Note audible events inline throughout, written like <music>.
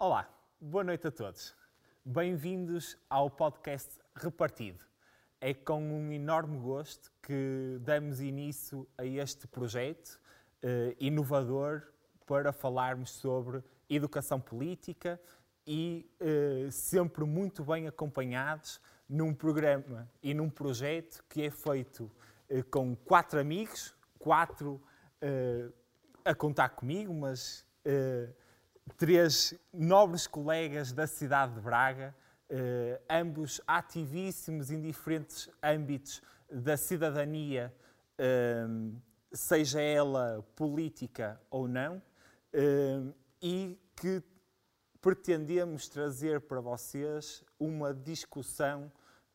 Olá, boa noite a todos. Bem-vindos ao podcast Repartido. É com um enorme gosto que damos início a este projeto eh, inovador para falarmos sobre educação política e eh, sempre muito bem acompanhados num programa e num projeto que é feito eh, com quatro amigos, quatro a contar comigo, mas três nobres colegas da cidade de Braga, eh, ambos ativíssimos em diferentes âmbitos da cidadania, eh, seja ela política ou não, eh, e que pretendemos trazer para vocês uma discussão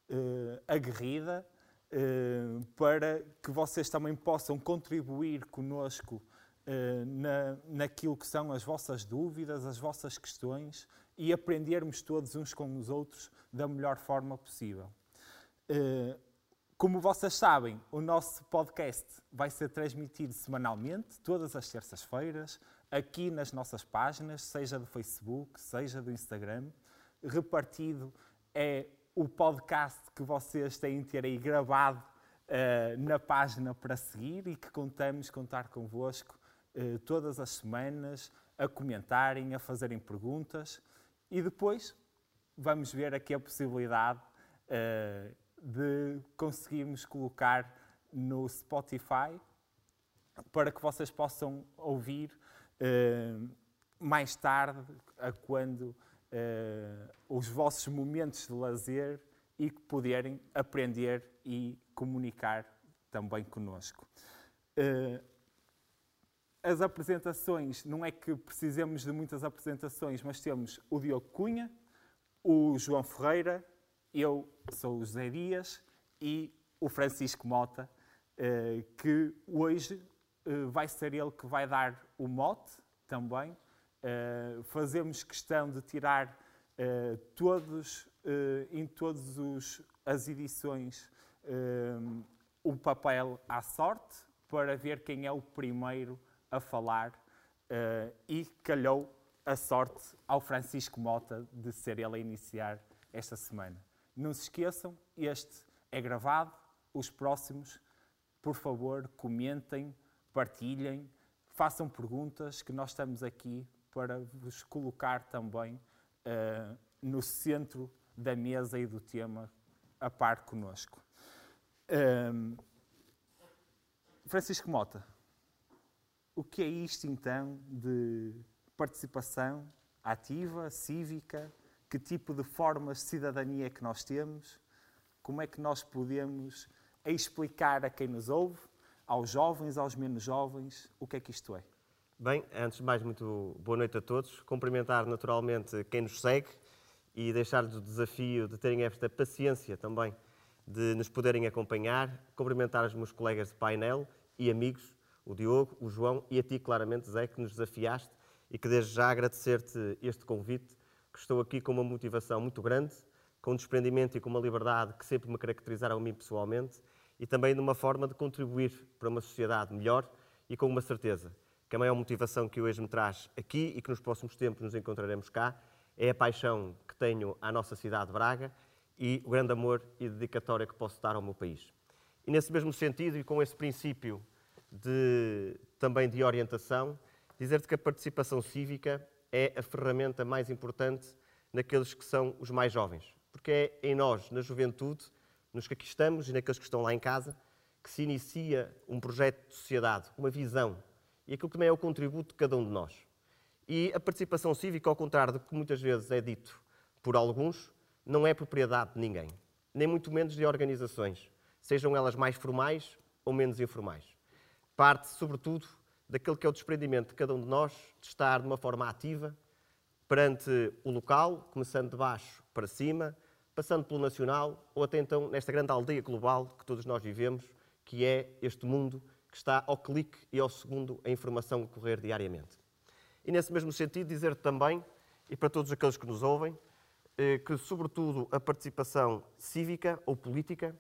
eh, aguerrida eh, para que vocês também possam contribuir conosco na, naquilo que são as vossas dúvidas, as vossas questões e aprendermos todos uns com os outros da melhor forma possível. Eh, como vocês sabem, o nosso podcast vai ser transmitido semanalmente, todas as terças-feiras, aqui nas nossas páginas, seja do Facebook, seja do Instagram. Repartido é o podcast que vocês têm de ter aí gravado uh, na página para seguir e que contamos contar convosco uh, todas as semanas a comentarem, a fazerem perguntas e depois vamos ver aqui a possibilidade uh, de conseguirmos colocar no Spotify para que vocês possam ouvir uh, mais tarde, a quando os vossos momentos de lazer e que poderem aprender e comunicar também conosco. As apresentações, não é que precisemos de muitas apresentações, mas temos o Diogo Cunha, o João Ferreira, eu sou o José Dias e o Francisco Mota, que hoje vai ser ele que vai dar o mote também. Fazemos questão de tirar todos, em todas as edições, o papel à sorte para ver quem é o primeiro a falar e calhou a sorte ao Francisco Mota de ser ele a iniciar esta semana. Não se esqueçam, este é gravado. Os próximos, por favor, comentem, partilhem, façam perguntas, que nós estamos aqui para vos colocar também uh, no centro da mesa e do tema a par conosco. Um, Francisco Mota, o que é isto então de participação ativa, cívica? que tipo de formas de cidadania que nós temos, como é que nós podemos explicar a quem nos ouve, aos jovens, aos menos jovens, o que é que isto é. Bem, antes de mais, muito boa noite a todos. Cumprimentar naturalmente quem nos segue e deixar-lhes o desafio de terem esta paciência também de nos poderem acompanhar. Cumprimentar os meus colegas de painel e amigos, o Diogo, o João e a ti, claramente, Zé, que nos desafiaste e que desde já agradecer-te este convite que estou aqui com uma motivação muito grande, com um desprendimento e com uma liberdade que sempre me caracterizaram a mim pessoalmente e também numa forma de contribuir para uma sociedade melhor e com uma certeza que a maior motivação que hoje me traz aqui e que nos próximos tempos nos encontraremos cá é a paixão que tenho à nossa cidade de Braga e o grande amor e dedicatória que posso dar ao meu país. E nesse mesmo sentido e com esse princípio de, também de orientação, dizer-te que a participação cívica é a ferramenta mais importante naqueles que são os mais jovens. Porque é em nós, na juventude, nos que aqui estamos e naqueles que estão lá em casa, que se inicia um projeto de sociedade, uma visão. E aquilo também é o contributo de cada um de nós. E a participação cívica, ao contrário do que muitas vezes é dito por alguns, não é propriedade de ninguém, nem muito menos de organizações, sejam elas mais formais ou menos informais. Parte, sobretudo, daquele que é o desprendimento de cada um de nós de estar de uma forma ativa perante o local, começando de baixo para cima, passando pelo nacional ou até então nesta grande aldeia global que todos nós vivemos, que é este mundo que está ao clique e ao segundo a informação a correr diariamente. E nesse mesmo sentido, dizer também, e para todos aqueles que nos ouvem, eh, que, sobretudo, a participação cívica ou política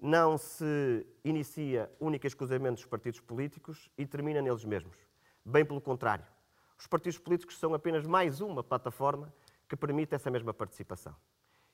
não se inicia única e exclusivamente dos partidos políticos e termina neles mesmos. Bem pelo contrário. Os partidos políticos são apenas mais uma plataforma que permite essa mesma participação.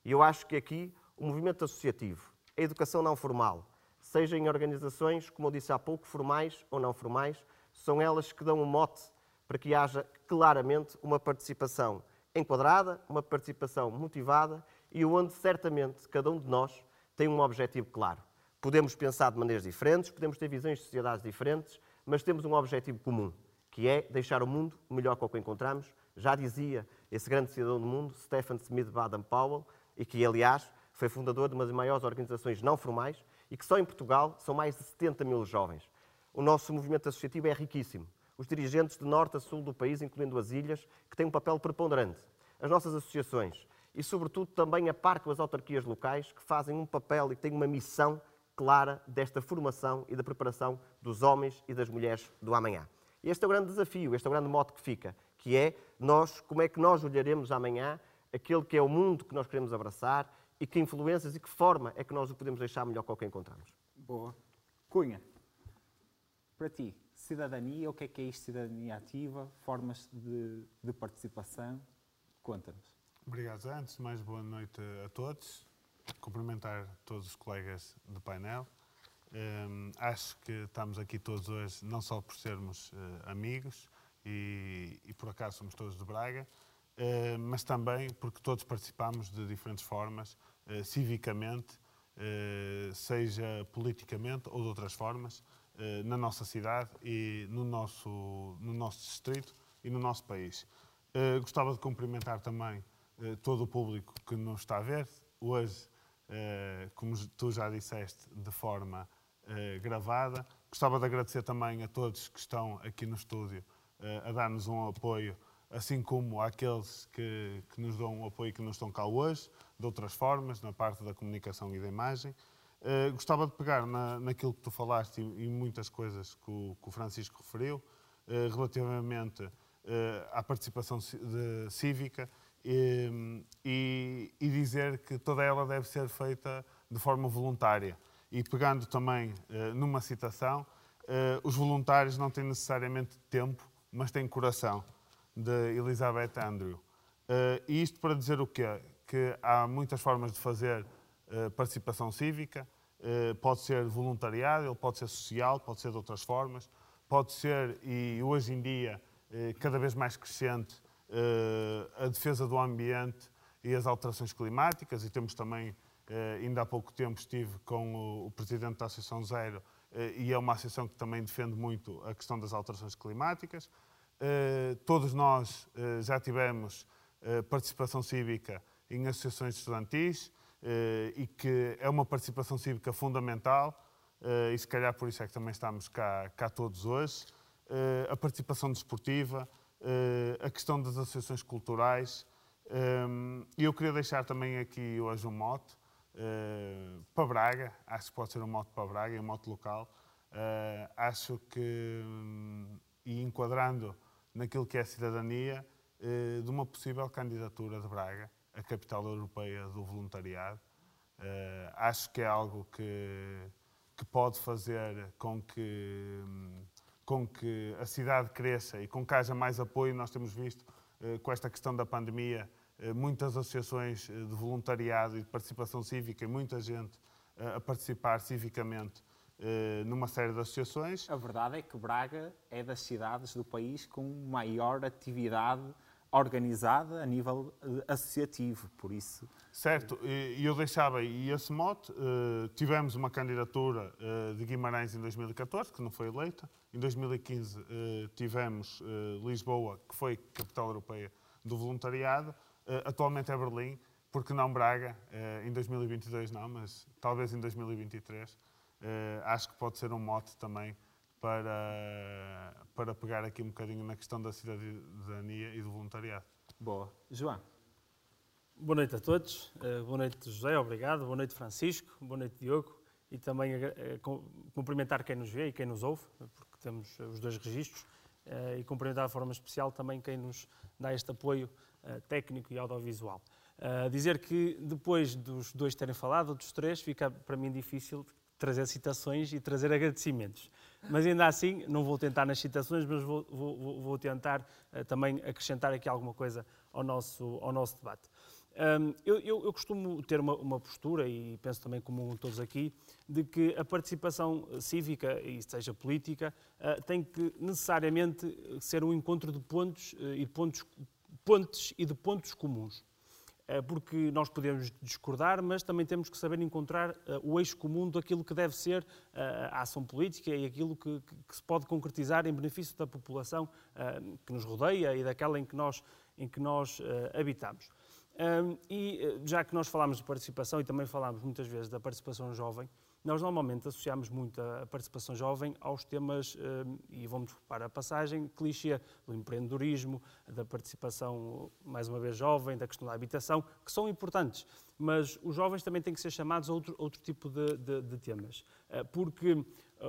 E eu acho que aqui o movimento associativo, a educação não formal, seja em organizações, como eu disse há pouco, formais ou não formais, são elas que dão um mote para que haja claramente uma participação enquadrada, uma participação motivada e onde certamente cada um de nós tem um objetivo claro. Podemos pensar de maneiras diferentes, podemos ter visões de sociedades diferentes, mas temos um objetivo comum, que é deixar o mundo melhor que o que encontramos. Já dizia esse grande cidadão do mundo, Stephen Smith Baden-Powell, e que, aliás, foi fundador de uma das maiores organizações não formais e que só em Portugal são mais de 70 mil jovens. O nosso movimento associativo é riquíssimo. Os dirigentes de norte a sul do país, incluindo as ilhas, que têm um papel preponderante. As nossas associações e, sobretudo, também a par com as autarquias locais, que fazem um papel e têm uma missão clara desta formação e da preparação dos homens e das mulheres do amanhã. Este é o grande desafio, este é o grande mote que fica, que é nós, como é que nós olharemos amanhã aquele que é o mundo que nós queremos abraçar e que influências e que forma é que nós o podemos deixar melhor que o que encontramos. Boa. Cunha, para ti, cidadania, o que é que é isto, cidadania ativa, formas de, de participação? Conta-nos. Obrigado, Antes mais, boa noite a todos. Cumprimentar todos os colegas do painel. Um, acho que estamos aqui todos hoje não só por sermos uh, amigos e, e, por acaso somos todos de Braga, uh, mas também porque todos participamos de diferentes formas, uh, civicamente, seja politicamente ou de outras formas, na nossa cidade e no nosso, no nosso distrito e no nosso país. gostava de cumprimentar também todo o público que nos está a ver. Hoje, como tu já disseste, de forma uh, gravada. Gostava de agradecer também a todos que estão aqui no estúdio a dar-nos um apoio, assim como àqueles que, que nos dão um apoio que não estão cá hoje, de outras formas, na parte da comunicação e da imagem. Gostava de pegar na, naquilo que tu falaste e, muitas coisas que o, que o Francisco referiu, relativamente à participação cívica e, e, e dizer que toda ela deve ser feita de forma voluntária. E pegando também uh, numa citação, uh, os voluntários não têm necessariamente tempo, mas têm coração, de Elizabeth Andrew. Uh, e isto para dizer o quê? Que há muitas formas de fazer participação cívica, pode ser voluntariado, ele pode ser social, pode ser de outras formas, pode ser, e hoje em dia, cada vez mais crescente, a defesa do ambiente e as alterações climáticas, e temos também Uh, ainda há pouco tempo estive com o, presidente da Associação Zero uh, e é uma associação que também defende muito a questão das alterações climáticas. Todos nós já tivemos participação cívica em associações estudantis e que é uma participação cívica fundamental e se calhar por isso é que também estamos cá, cá todos hoje. a participação desportiva, a questão das associações culturais. E eu queria deixar também aqui hoje um mote uh, para Braga, acho que pode ser um moto para Braga, um moto local. Uh, acho que, um, e enquadrando naquilo que é a cidadania, de uma possível candidatura de Braga à capital europeia do voluntariado. acho que é algo que, que pode fazer com que, um, com que a cidade cresça e com que haja mais apoio. Nós temos visto, com esta questão da pandemia, eh, muitas associações eh, de voluntariado e de participação cívica e muita gente eh, a participar civicamente numa série de associações. A verdade é que Braga é das cidades do país com maior atividade organizada a nível associativo, por isso... Certo, e eu deixava e esse mote, tivemos uma candidatura de Guimarães em 2014, que não foi eleita, em 2015 tivemos Lisboa, que foi capital europeia do voluntariado, atualmente é Berlim, porque não Braga? Em 2022 não, mas talvez em 2023. Uh, eh, acho que pode ser um mote também para, para pegar aqui um bocadinho na questão da cidadania e do voluntariado. Boa. João. Boa noite a todos. boa noite, José, obrigado. Boa noite, Francisco. Boa noite, Diogo. E também cumprimentar quem nos vê e quem nos ouve, porque temos os dois registros. e cumprimentar de forma especial também quem nos dá este apoio eh, técnico e audiovisual. Dizer que depois dos dois terem falado, dos três, fica para mim difícil trazer citações e trazer agradecimentos. Mas ainda assim não vou tentar nas citações, mas vou, vou, vou tentar uh, também acrescentar aqui alguma coisa ao nosso, ao nosso debate. Um, eu, eu, eu, costumo ter uma, uma, postura, e penso também como todos aqui, de que a participação cívica, e seja política, uh, tem que necessariamente ser um encontro de pontos uh, e pontos, pontes e de pontos comuns. Uh, porque nós podemos discordar, mas também temos que saber encontrar o eixo comum daquilo que deve ser a ação política e aquilo que, que, se pode concretizar em benefício da população que nos rodeia e daquela em que nós, em que nós habitamos. E eh, já que nós falámos de participação e também falámos muitas vezes da participação jovem, nós normalmente associamos muito a participação jovem aos temas, um, e vamos para a passagem, clichê do empreendedorismo, da participação, mais uma vez, jovem, da questão da habitação, que são importantes, mas os jovens também têm que ser chamados a outro, outro tipo de, de, de temas, uh, porque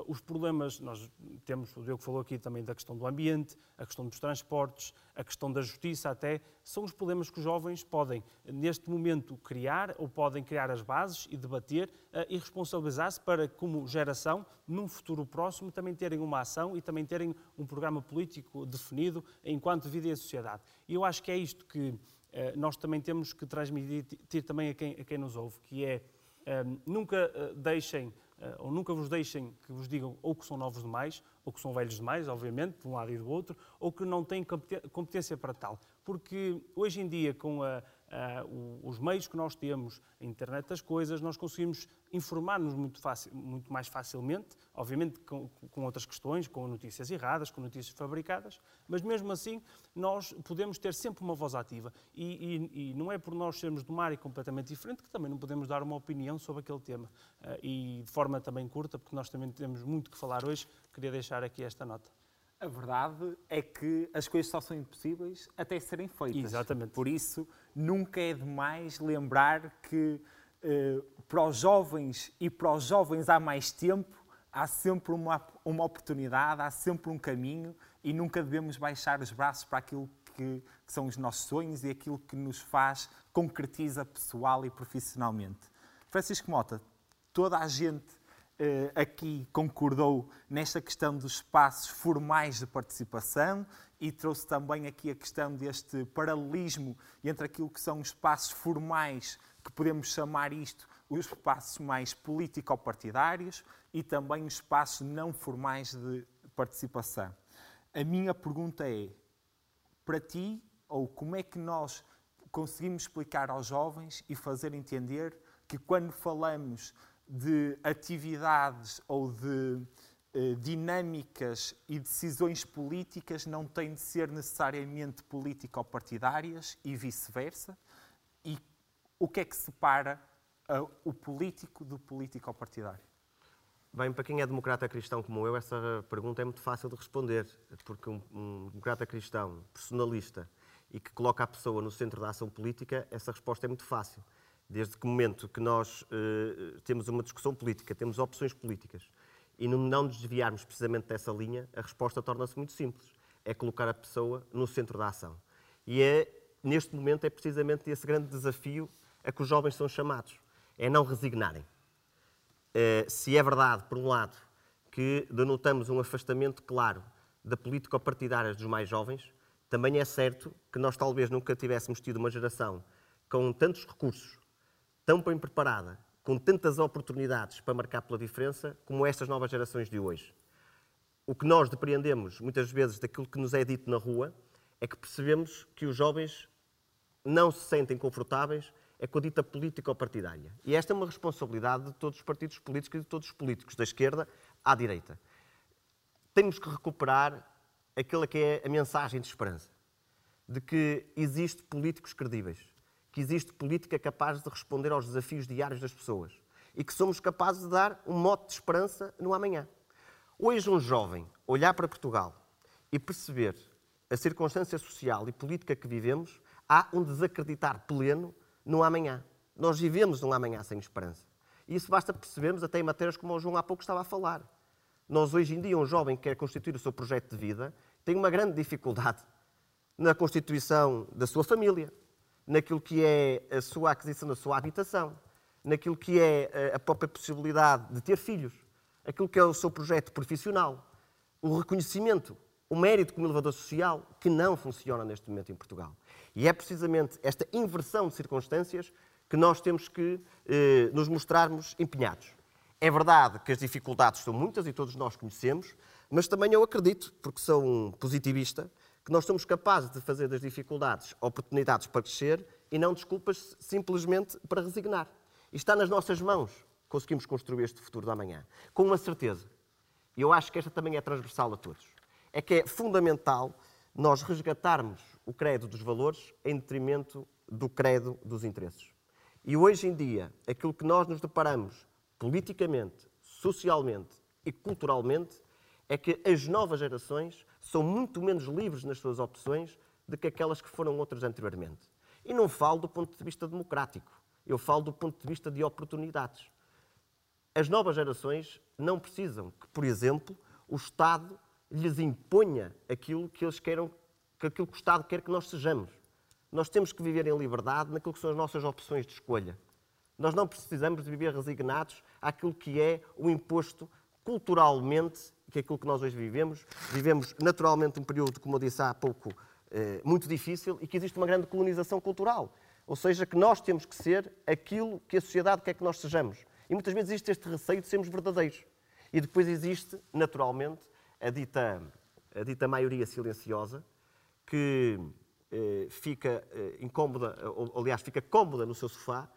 os problemas, nós temos, o Diogo falou aqui também da questão do ambiente, a questão dos transportes, a questão da justiça até, são os problemas que os jovens podem, neste momento, criar ou podem criar as bases e debater uh, e responsabilizar-se para, como geração, num futuro próximo, também terem uma ação e também terem um programa político definido enquanto vida em sociedade. E eu acho que é isto que uh, nós também temos que transmitir também a quem, a quem nos ouve, que é nunca deixem ou nunca vos deixem que vos digam ou que são novos demais, ou que são velhos demais, obviamente, de um lado e do outro, ou que não têm competência para tal. Porque hoje em dia, com a, uh, os meios que nós temos, a internet das coisas, nós conseguimos informar-nos muito, muito, mais facilmente, obviamente com, com, outras questões, com notícias erradas, com notícias fabricadas, mas mesmo assim nós podemos ter sempre uma voz ativa. E, e, e não é por nós sermos de uma área completamente diferente que também não podemos dar uma opinião sobre aquele tema. Uh, e de forma também curta, porque nós também temos muito que falar hoje, queria deixar aqui esta nota. A verdade é que as coisas só são impossíveis até serem feitas. Exatamente. Por isso, nunca é demais lembrar que eh, para os jovens e para os jovens há mais tempo, há sempre uma, uma oportunidade, há sempre um caminho e nunca devemos baixar os braços para aquilo que, que são os nossos sonhos e aquilo que nos faz, concretiza pessoal e profissionalmente. Francisco Mota, toda a gente aqui concordou nesta questão dos espaços formais de participação e trouxe também aqui a questão deste paralelismo entre aquilo que são os espaços formais, que podemos chamar isto os espaços mais político-partidários e também os espaços não formais de participação. A minha pergunta é, para ti, ou como é que nós conseguimos explicar aos jovens e fazer entender que quando falamos de atividades ou de eh, dinâmicas e decisões políticas não têm de ser necessariamente político-partidárias e vice-versa? E o que é que separa uh, o político do político-partidário? Bem, para quem é democrata cristão como eu, essa pergunta é muito fácil de responder, porque um, um democrata cristão personalista e que coloca a pessoa no centro da ação política, essa resposta é muito fácil desde que momento que nós uh, temos uma discussão política, temos opções políticas, e não nos desviarmos precisamente dessa linha, a resposta torna-se muito simples. É colocar a pessoa no centro da ação. E é, neste momento é precisamente esse grande desafio a que os jovens são chamados. É não resignarem. Uh, se é verdade, por um lado, que denotamos um afastamento claro da política partidária dos mais jovens, também é certo que nós talvez nunca tivéssemos tido uma geração com tantos recursos tão bem preparada, com tantas oportunidades para marcar pela diferença, como estas novas gerações de hoje. O que nós depreendemos muitas vezes daquilo que nos é dito na rua é que percebemos que os jovens não se sentem confortáveis é com a dita política partidária. E esta é uma responsabilidade de todos os partidos políticos e de todos os políticos, da esquerda à direita. Temos que recuperar aquela que é a mensagem de esperança, de que existe políticos credíveis, que existe política capaz de responder aos desafios diários das pessoas e que somos capazes de dar um mote de esperança no amanhã. Hoje, um jovem olhar para Portugal e perceber a circunstância social e política que vivemos, há um desacreditar pleno no amanhã. Nós vivemos um amanhã sem esperança. E isso basta percebermos até em matérias como o João há pouco estava a falar. Nós, hoje em dia, um jovem que quer constituir o seu projeto de vida tem uma grande dificuldade na constituição da sua família, naquilo que é a sua aquisição da sua habitação, naquilo que é eh, a própria possibilidade de ter filhos. aquilo que é o seu projeto profissional, o reconhecimento, o mérito como elevador social, que não funciona neste momento em Portugal. E é precisamente esta inversão de circunstâncias que nós temos que eh, nos mostrarmos empenhados. É verdade que as dificuldades são muitas e todos nós conhecemos, mas também eu acredito, porque sou um positivista, que nós somos capazes de fazer das dificuldades oportunidades para crescer e não desculpas simplesmente para resignar. E está nas nossas mãos conseguimos construir este futuro da manhã. Com uma certeza. E eu acho que esta também é transversal a todos. É que é fundamental nós resgatarmos o credo dos valores em detrimento do credo dos interesses. E hoje em dia, aquilo que nós nos deparamos politicamente, socialmente e culturalmente é que as novas gerações são muito menos livres nas suas opções do que aquelas que foram outras anteriormente. E não falo do ponto de vista democrático, eu falo do ponto de vista de oportunidades. As novas gerações não precisam que, por exemplo, o Estado lhes imponha aquilo que eles queiram, que aquilo que o Estado quer que nós sejamos. Nós temos que viver em liberdade naquilo que são as nossas opções de escolha. Nós não precisamos de viver resignados àquilo que é o imposto culturalmente, que é aquilo que nós hoje vivemos. Vivemos naturalmente um período, como eu disse há pouco, eh, muito difícil e que existe uma grande colonização cultural. Ou seja, que nós temos que ser aquilo que a sociedade quer que nós sejamos. E muitas vezes existe este receio de sermos verdadeiros. E depois existe, naturalmente, a dita, a dita maioria silenciosa, que eh, fica eh, incómoda, ou, aliás, fica cómoda no seu sofá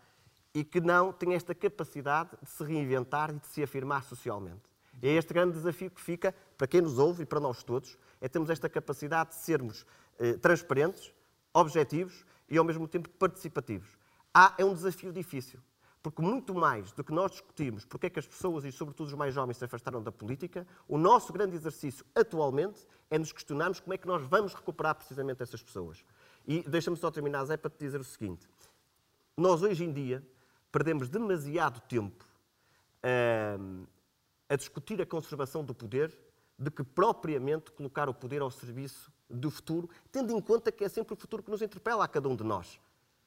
e que não tem esta capacidade de se reinventar e de se afirmar socialmente. E é este grande desafio que fica para quem nos ouve e para nós todos, é termos esta capacidade de sermos eh, transparentes, objetivos e ao mesmo tempo participativos. Há, é um desafio difícil. Porque muito mais do que nós discutirmos porque é que as pessoas, e sobretudo os mais jovens, se afastaram da política, o nosso grande exercício atualmente é nos questionarmos como é que nós vamos recuperar precisamente essas pessoas. E deixa-me só terminar, Zé, para te dizer o seguinte. Nós, hoje em dia, perdemos demasiado tempo uh, a discutir a conservação do poder do que propriamente colocar o poder ao serviço do futuro, tendo em conta que é sempre o futuro que nos interpela a cada um de nós.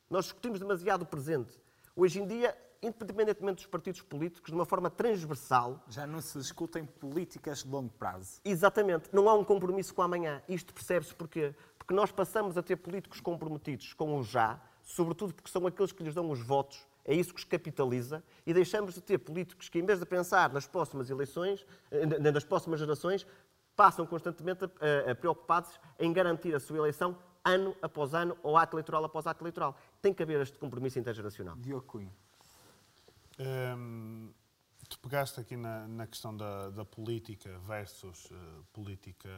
Nós discutimos demasiado o presente. Hoje em dia, independentemente dos partidos políticos, de uma forma transversal. Já não se discutem políticas de longo prazo. Exatamente. Não há um compromisso com amanhã. Isto percebe-se porquê? Porque nós passamos a ter políticos comprometidos com o já, sobretudo porque são aqueles que lhes dão os votos, é isso que os capitaliza, e deixamos de ter políticos que, em vez de pensar nas próximas eleições, eh, nas próximas gerações, passam constantemente a, a, a preocupados em garantir a sua eleição ano após ano ou ato eleitoral após ato eleitoral. Tem que haver este compromisso intergeracional. Diogo Cunha. Hum, tu pegaste aqui na, na questão da, da, política versus uh, política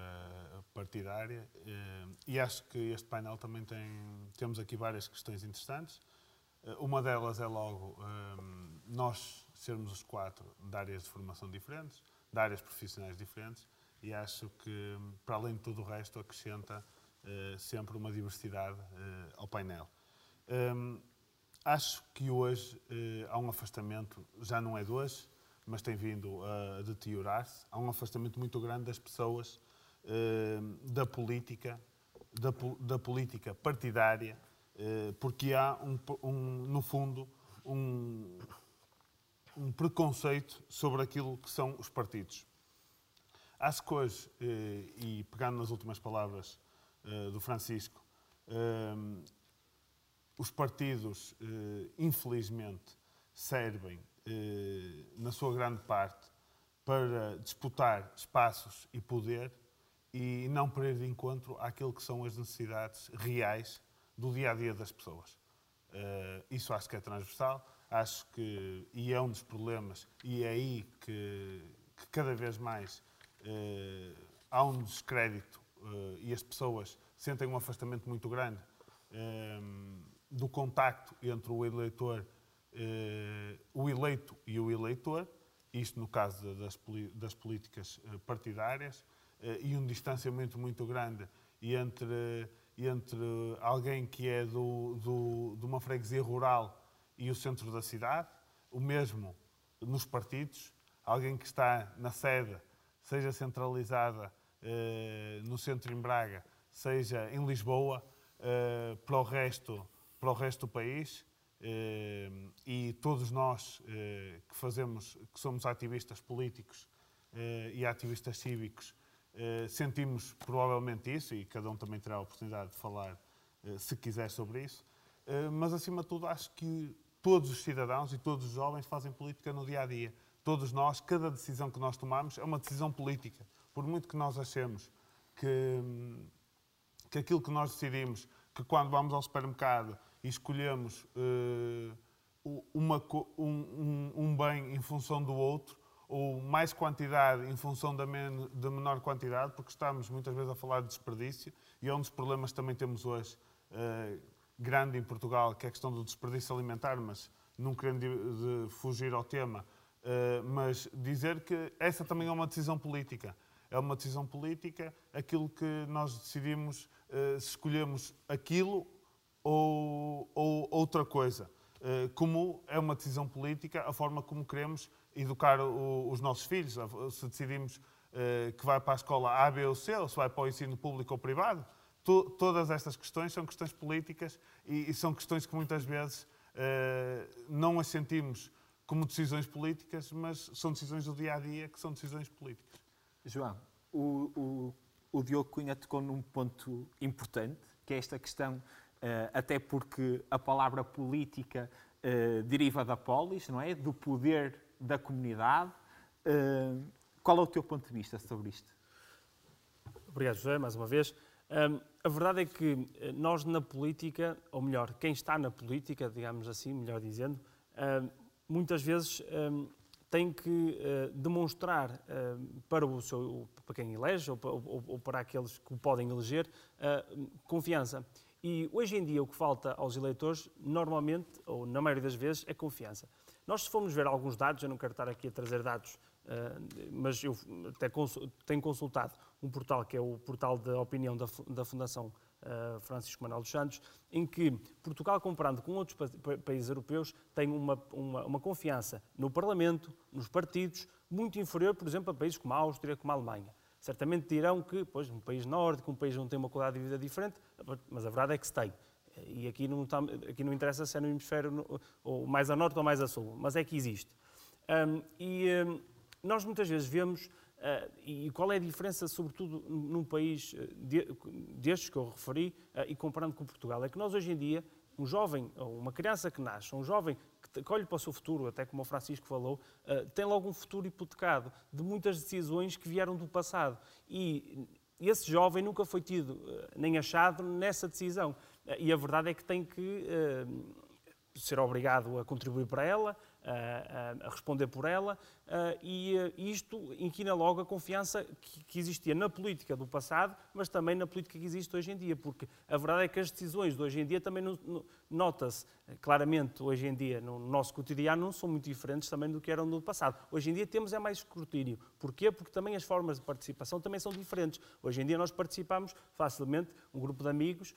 partidária uh, e acho que este painel também tem, temos aqui várias questões interessantes. Uh, uma delas é logo hum, nós sermos os quatro de áreas de formação diferentes, de áreas profissionais diferentes e acho que, para além de tudo o resto, acrescenta sempre uma diversidade ao painel. Um, Acho que hoje eh, há um afastamento, já não é de hoje, mas tem vindo a deteriorar-se. Há um afastamento muito grande das pessoas eh, da política, da, da, política partidária, eh, porque há, um, um, no fundo, um, um preconceito sobre aquilo que são os partidos. Acho que hoje, eh, e pegando nas últimas palavras eh, do Francisco, eh, os partidos, eh, infelizmente, servem, eh, na sua grande parte, para disputar espaços e poder e não para ir de encontro àquilo que são as necessidades reais do dia a dia das pessoas. Eh, isso acho que é transversal, acho que, e é um dos problemas, e é aí que, que cada vez mais há um descrédito e as pessoas sentem um afastamento muito grande do contacto entre o eleitor, o eleito e o eleitor, isto no caso das, das políticas partidárias, e um distanciamento muito grande entre, entre alguém que é do, do, de uma freguesia rural e o centro da cidade, o mesmo nos partidos, alguém que está na sede, seja centralizada eh, no centro em Braga, seja em Lisboa, eh, para o resto para o resto do país eh, e todos nós eh, que fazemos, que somos ativistas políticos, eh, e ativistas cívicos sentimos provavelmente isso, e cada um também terá a oportunidade de falar, eh, se quiser, sobre isso. Eh, mas, acima de tudo, acho que todos os cidadãos e todos os jovens fazem política no dia a dia. Todos nós, cada decisão que nós tomamos é uma decisão política. Por muito que nós achemos que, que aquilo que nós decidimos, que quando vamos ao supermercado e escolhemos uh, uma, um, um, um, bem em função do outro, ou mais quantidade em função da, men da menor quantidade, porque estamos muitas vezes a falar de desperdício, e é um dos problemas que também temos hoje, uh, grande em Portugal, que é a questão do desperdício alimentar, mas não querendo de, de fugir ao tema, uh, mas dizer que essa também é uma decisão política é uma decisão política, aquilo que nós decidimos, eh, se escolhemos aquilo ou, ou outra coisa. Como é uma decisão política, a forma como queremos educar os nossos filhos, se decidimos eh, que vai para a escola A, B ou C, ou se vai para o ensino público ou privado, todas estas questões são questões políticas e, são questões que muitas vezes não as sentimos como decisões políticas, mas são decisões do dia a dia que são decisões políticas. João, o, o, o Diogo Cunha tocou num ponto importante, que é esta questão, uh, até porque a palavra política deriva da polis, não é? Do poder da comunidade. Qual é o teu ponto de vista sobre isto? Obrigado, José, mais uma vez. A verdade é que nós na política, ou melhor, quem está na política, digamos assim, melhor dizendo, muitas vezes tem que uh, demonstrar para, o seu, para quem elege ou, para aqueles que o podem eleger confiança. E hoje em dia o que falta aos eleitores, normalmente, ou na maioria das vezes, é confiança. Nós, se formos ver alguns dados, eu não quero estar aqui a trazer dados, mas eu até tenho consultado um portal que é o portal da opinião da, da Fundação uh, Francisco Manuel dos Santos, em que Portugal, comparando com outros pa países europeus, tem uma, uma, uma, confiança no Parlamento, nos partidos, muito inferior, por exemplo, a países como a Áustria, como a Alemanha. Certamente dirão que, pois, um país nórdico, um país onde tem uma qualidade de vida diferente, mas a verdade é que se tem. E aqui não, está, aqui não interessa se é no hemisfério ou mais a norte ou mais a sul, mas é que existe. Um, e um, nós muitas vezes vemos Uh, e qual é a diferença, sobretudo num país eh, de, destes que eu referi uh, e comparando com Portugal? É que nós hoje em dia, um jovem, ou uma criança que nasce, um jovem que, olha para o seu futuro, até como o Francisco falou, uh, tem logo um futuro hipotecado de muitas decisões que vieram do passado. E esse jovem nunca foi tido nem achado nessa decisão. E a verdade é que tem que ser obrigado a contribuir para ela, a, responder por ela, e isto inquina logo a confiança que, existia na política do passado, mas também na política que existe hoje em dia, porque a verdade é que as decisões de hoje em dia também nota-se claramente hoje em dia no nosso cotidiano não são muito diferentes também do que eram no passado. Hoje em dia temos é mais escrutínio. Porquê? Porque também as formas de participação também são diferentes. Hoje em dia nós participamos facilmente, um grupo de amigos,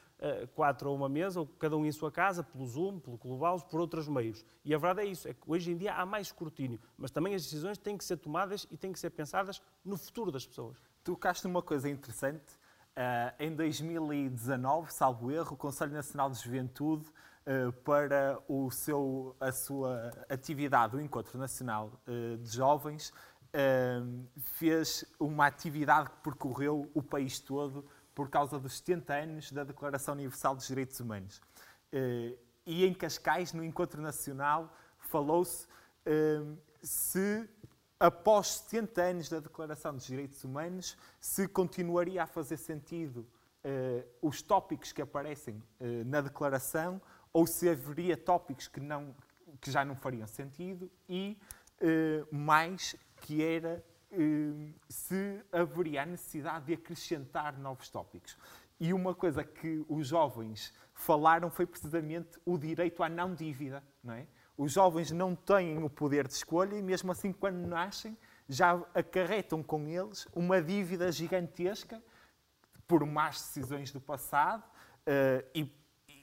quatro a uma mesa, ou cada um em sua casa, pelo Zoom, pelo Clubhouse, por outros meios. E a verdade é isso, é que hoje em dia há mais escrutínio, mas também as decisões têm que ser tomadas e têm que ser pensadas no futuro das pessoas. Tocaste numa coisa interessante. Uh, em 2019, salvo erro, o Conselho Nacional de Juventude, uh, para o seu, a sua atividade, o Encontro Nacional uh, de Jovens, fez uma atividade que percorreu o país todo por causa dos 70 anos da Declaração Universal dos Direitos Humanos. e em Cascais, no Encontro Nacional, falou-se uh, se, após 70 anos da Declaração dos Direitos Humanos, se continuaria a fazer sentido uh, os tópicos que aparecem uh, na Declaração ou se haveria tópicos que, não, que já não fariam sentido e, mais, que era se haveria a necessidade de acrescentar novos tópicos. E uma coisa que os jovens falaram foi precisamente o direito à não dívida, não é? Os jovens não têm o poder de escolha e, mesmo assim, quando nascem, já acarretam com eles uma dívida gigantesca por más decisões do passado uh, e,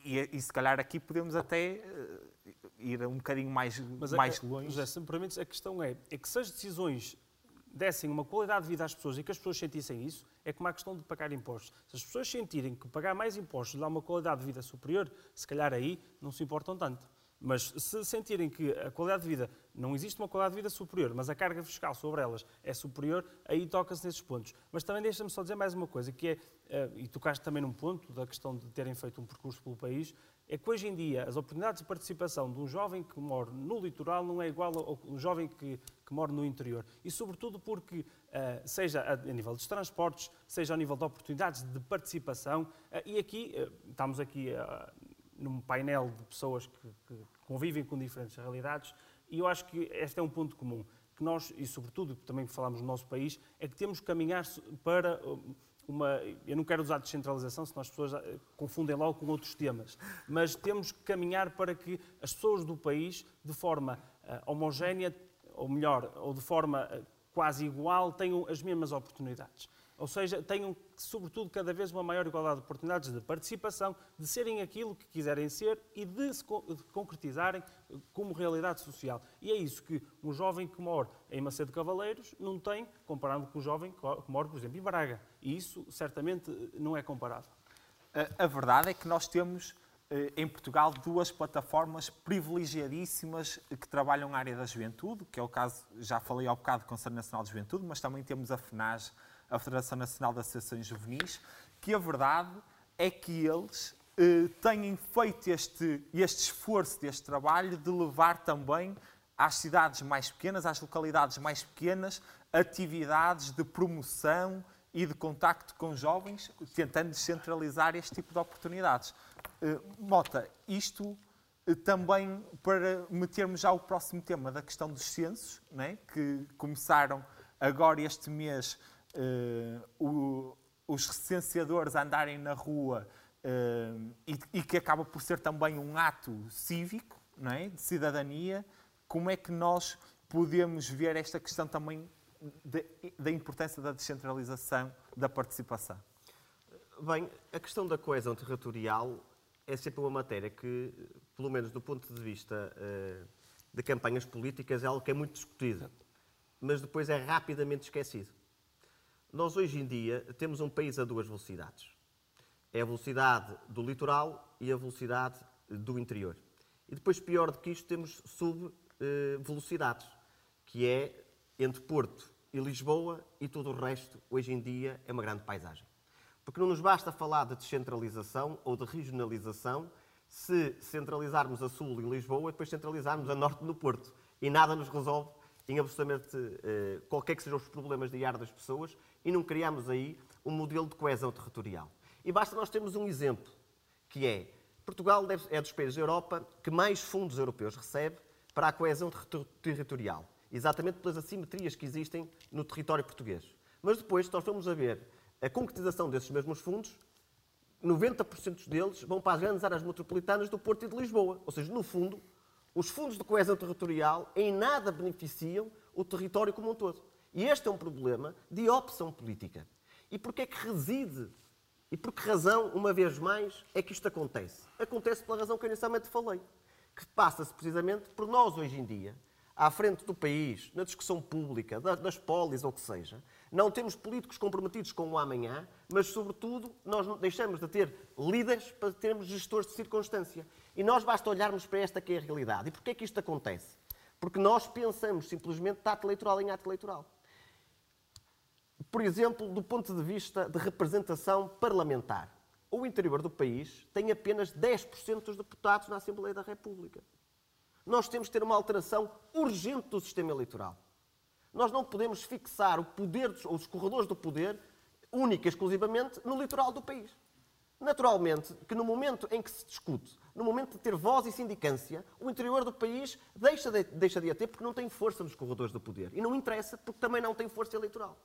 e, e, se calhar aqui podemos até uh, ir um bocadinho mais, Mas mais a, longe. José, se me permites, a questão é, é que se as decisões dessem uma qualidade de vida às pessoas e que as pessoas sentissem isso, é como a questão de pagar impostos. Se as pessoas sentirem que pagar mais impostos dá uma qualidade de vida superior, se calhar aí não se importam tanto. Mas se sentirem que a qualidade de vida, não existe uma qualidade de vida superior, mas a carga fiscal sobre elas é superior, aí toca-se nesses pontos. Mas também deixa-me só dizer mais uma coisa, que é, eh, e tocaste também num ponto da questão de terem feito um percurso pelo país, é que hoje em dia as oportunidades de participação de um jovem que mora no litoral não é igual ao um jovem que, que mora no interior. E sobretudo porque, uh, seja a, nível dos transportes, seja a nível de oportunidades de participação, uh, e aqui, estamos aqui num painel de pessoas que, que, convivem com diferentes realidades, e eu acho que este é um ponto comum, que nós, e sobretudo também falamos no nosso país, é que temos que caminhar para uma. Eu não quero usar descentralização, senão as pessoas eh, confundem logo com outros temas. Mas temos que caminhar para que as pessoas do país, de forma uh, homogénea, ou melhor, ou de forma uh, quase igual, tenham as mesmas oportunidades. Ou seja, tenham, sobretudo, cada vez uma maior igualdade de oportunidades de participação, de serem aquilo que quiserem ser e de se concretizarem como realidade social. E é isso que um jovem que mora em Macedo Cavaleiros não tem, comparando com um jovem que mora, por exemplo, em Braga. E isso, certamente, não é comparável. A, a verdade é que nós temos eh, em Portugal duas plataformas privilegiadíssimas que trabalham na área da juventude, que é o caso, já falei há bocado, do Conselho Nacional de Juventude, mas também temos a FNAG, a Federação Nacional de Associações Juvenis, que a verdade é que eles eh, têm feito este, este esforço, este trabalho de levar também às cidades mais pequenas, às localidades mais pequenas, atividades de promoção e de contacto com jovens, tentando descentralizar este tipo de oportunidades. Eh, Mota, isto eh, também para metermos já o próximo tema da questão dos censos, né, que começaram agora este mês o, os recenseadores andarem na rua uh, e, e, que acaba por ser também um ato cívico, não é? de cidadania, como é que nós podemos ver esta questão também da importância da descentralização da participação? Bem, a questão da coesão territorial é sempre uma matéria que, pelo menos do ponto de vista uh, de campanhas políticas, é algo que é muito discutido, mas depois é rapidamente esquecido. Nós, hoje em dia, temos um país a duas velocidades. É a velocidade do litoral e a velocidade do interior. E depois, pior do que isto, temos subvelocidades, que é entre Porto e Lisboa e todo o resto, hoje em dia, é uma grande paisagem. Porque não nos basta falar de descentralização ou de regionalização se centralizarmos a sul em Lisboa e depois centralizarmos a norte no Porto. E nada nos resolve em absolutamente uh, qualquer que sejam os problemas diários das pessoas e não criamos aí um modelo de coesão territorial. E basta nós termos um exemplo, que é Portugal é dos países da Europa que mais fundos europeus recebe para a coesão ter territorial, exatamente pelas assimetrias que existem no território português. Mas depois, se nós formos a ver a concretização desses mesmos fundos, 90% deles vão para as grandes áreas metropolitanas do Porto e de Lisboa. Ou seja, no fundo, os fundos de coesão territorial em nada beneficiam o território como um todo. E este é um problema de opção política. E porquê é que reside? E por que razão, uma vez mais, é que isto acontece? Acontece pela razão que eu inicialmente falei. Que passa-se precisamente por nós, hoje em dia, à frente do país, na discussão pública, das polis ou o que seja, não temos políticos comprometidos com o amanhã, mas, sobretudo, nós deixamos de ter líderes para termos gestores de circunstância. E nós basta olharmos para esta que é a realidade. E porquê é que isto acontece? Porque nós pensamos simplesmente ato eleitoral em ato eleitoral. Por exemplo, do ponto de vista de representação parlamentar, o interior do país tem apenas 10% dos deputados na Assembleia da República. Nós temos de ter uma alteração urgente do sistema eleitoral. Nós não podemos fixar o poder, os corredores do poder, única e exclusivamente no litoral do país. Naturalmente que no momento em que se discute, no momento de ter voz e sindicância, o interior do país deixa de, deixa de a ter porque não tem força nos corredores do poder. E não interessa porque também não tem força eleitoral.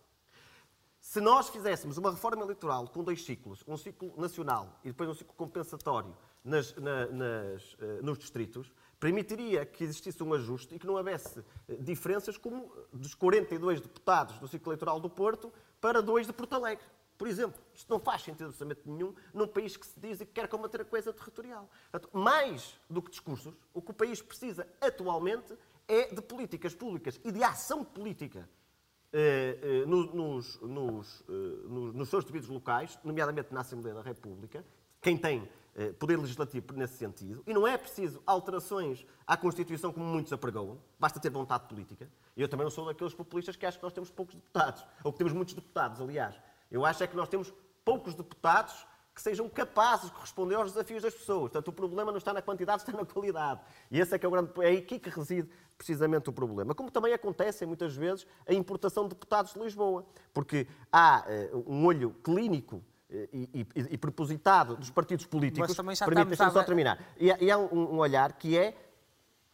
Se nós fizéssemos uma reforma eleitoral com dois ciclos, um ciclo nacional e depois um ciclo compensatório nas, na, nas, uh, nos distritos, permitiria que existisse um ajuste e que não houvesse eh, diferenças como dos 42 deputados do ciclo eleitoral do Porto para dois de Porto Alegre. Por exemplo, isto não faz sentido absolutamente nenhum num país que se diz e que quer combater a coisa territorial. Portanto, mais do que discursos, o que o país precisa atualmente é de políticas públicas e de ação política eh, eh, nos, nos, eh, nos, nos seus devidos locais, nomeadamente na Assembleia da República. Quem tem poder legislativo nesse sentido, e não é preciso alterações à Constituição como muitos apregoam, basta ter vontade política. E eu também não sou daqueles populistas que acham que nós temos poucos deputados, ou que temos muitos deputados, aliás. Eu acho é que nós temos poucos deputados que sejam capazes de responder aos desafios das pessoas. Portanto, o problema não está na quantidade, está na qualidade. E esse é que é o grande... É aqui que reside precisamente o problema. Como também acontece, muitas vezes, a importação de deputados de Lisboa. Porque há uh, um olho clínico e, e, e propositado dos partidos políticos. Mas também já Permita, estamos só terminar. E, e há um, um olhar que é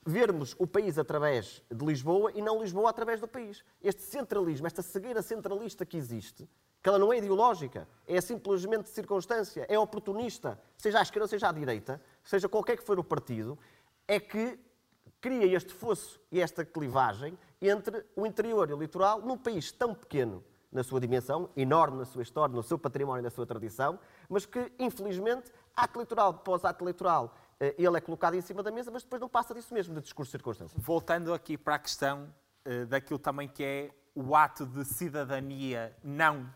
vermos o país através de Lisboa e não Lisboa através do país. Este centralismo, esta cegueira centralista que existe, que ela não é ideológica, é simplesmente circunstância, é oportunista, seja à esquerda, seja à direita, seja qualquer que for o partido, é que cria este fosso e esta clivagem entre o interior e o litoral num país tão pequeno na sua dimensão, enorme na sua história, no seu património, na sua tradição, mas que, infelizmente, ato eleitoral após ato eleitoral, eh, ele é colocado em cima da mesa, mas depois não passa disso mesmo, de discurso de circunstância. Voltando aqui para a questão uh, daquilo também que é o ato de cidadania não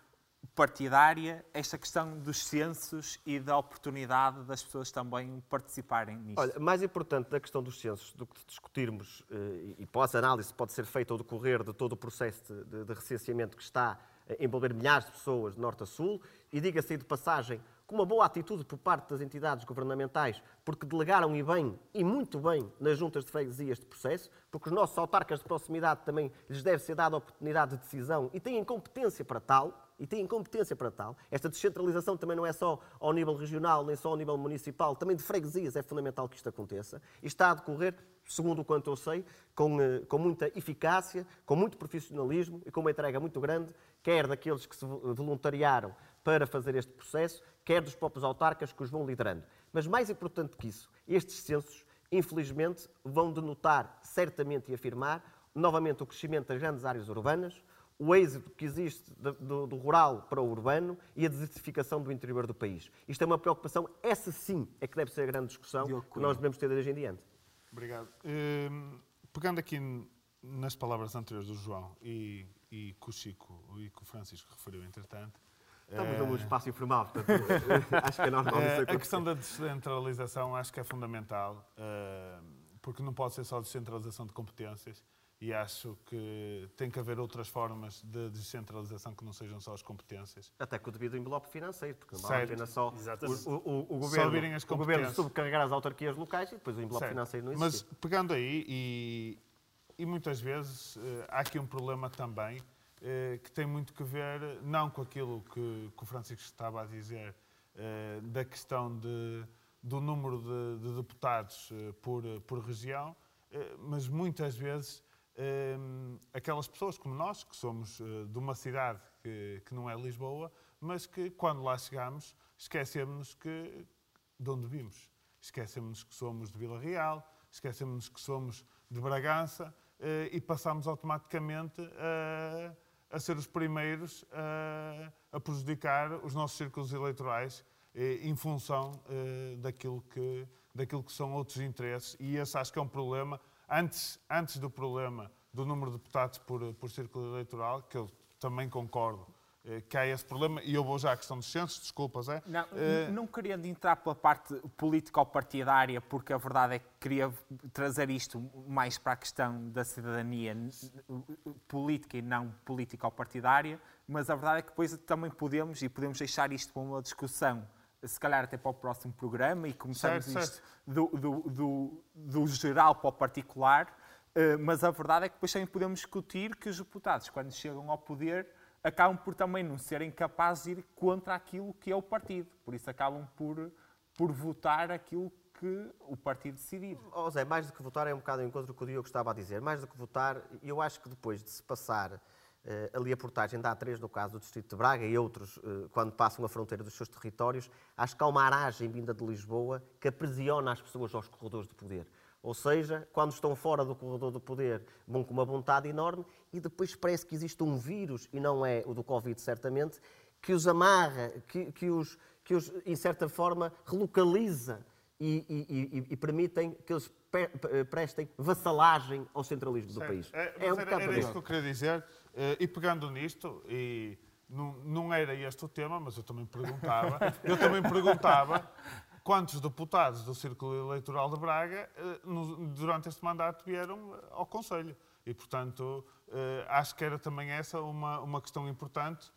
partidária, esta questão dos censos e da oportunidade das pessoas também participarem nisto? Olha, mais importante da questão dos censos do que discutirmos, eh, e pós análise pode ser feita ao decorrer de todo o processo de, de recenseamento que está a envolver milhares de pessoas de norte a sul, e diga-se de passagem, com uma boa atitude por parte das entidades governamentais, porque delegaram e bem, e muito bem, nas juntas de freguesia este processo, porque os nossos autarcas de proximidade também lhes deve ser dada a oportunidade de decisão e têm competência para tal, e têm competência para tal. Esta descentralização também não é só ao nível regional, nem só ao nível municipal, também de freguesias é fundamental que isto aconteça. E está a decorrer, segundo o quanto eu sei, com, eh, com muita eficácia, com muito profissionalismo e com uma entrega muito grande, quer daqueles que se voluntariaram para fazer este processo, quer dos próprios autarcas que os vão liderando. Mas mais importante que isso, estes censos, infelizmente, vão denotar certamente e afirmar novamente o crescimento das grandes áreas urbanas, o êxito que existe do, do, rural para o urbano e a desertificação do interior do país. Isto é uma preocupação, essa sim é que deve ser a grande discussão que nós devemos ter desde em diante. Obrigado. Hum, pegando aqui nas palavras anteriores do João e, e que o Chico e que o Francisco referiu, entretanto, Estamos num espaço informal, portanto, <laughs> acho que é normal. É, a questão da descentralização acho que é fundamental, porque não pode ser só descentralização de competências, e acho que tem que haver outras formas de descentralização que não sejam só as competências. Até com o devido envelope financeiro, porque não vale a pena só o, o, o, governo, o governo subcarregar as autarquias locais e depois o envelope certo. financeiro não existe. Mas pegando aí, e, e muitas vezes eh, há aqui um problema também eh, que tem muito que ver, não com aquilo que, que o Francisco estava a dizer, eh, da questão de, do número de, de deputados por, por região, mas muitas vezes Ehm, aquelas pessoas como nós, que somos uh, de uma cidade que, que não é Lisboa, mas que quando lá chegamos esquecemos que de onde vimos. Esquecemos que somos de Vila Real, esquecemos que somos de Bragança uh, e passamos automaticamente uh, a ser os primeiros a prejudicar os nossos círculos eleitorais em função daquilo, que, daquilo que são outros interesses. E esse acho que é um problema antes, antes do problema do número de deputados por, por círculo eleitoral, que eu também concordo eh, que há esse problema, e eu vou já à questão dos censos, desculpas, é? Não, uh... não querendo entrar pela parte político-partidária, porque a verdade é que queria trazer isto mais para a questão da cidadania política e não político-partidária, mas a verdade é que depois também podemos, e podemos deixar isto para uma discussão se calhar até para o próximo programa e começamos certo, isto certo. Do, do, do, do, geral para o particular, uh, mas a verdade é que depois também podemos discutir que os deputados, quando chegam ao poder, acabam por também não serem capazes de ir contra aquilo que é o partido. Por isso acabam por, por votar aquilo que o partido decidir. Oh, Zé, mais do que votar é um bocado o encontro que o Diogo estava a dizer. Mais do que votar, eu acho que depois de se passar Uh, ali a portagem da A3, no caso do Distrito de Braga, e outros, uh, quando passam a fronteira dos seus territórios, acho que há uma aragem vinda de Lisboa que aprisiona as pessoas aos corredores de poder. Ou seja, quando estão fora do corredor do poder, vão com uma vontade enorme e depois parece que existe um vírus, e não é o do Covid, certamente, que os amarra, que, que, os, que os, em certa forma, relocaliza e, e, e, e permitem que eles prestem vassalagem ao centralismo do país. É, é um era, era isso que eu queria dizer. Eh, e pegando nisto, e não, não era este o tema, mas eu também perguntava, eu também perguntava quantos deputados do Círculo Eleitoral de Braga, eh, durante este mandato, vieram ao Conselho. E, portanto, eh, acho que era também essa uma, uma questão importante.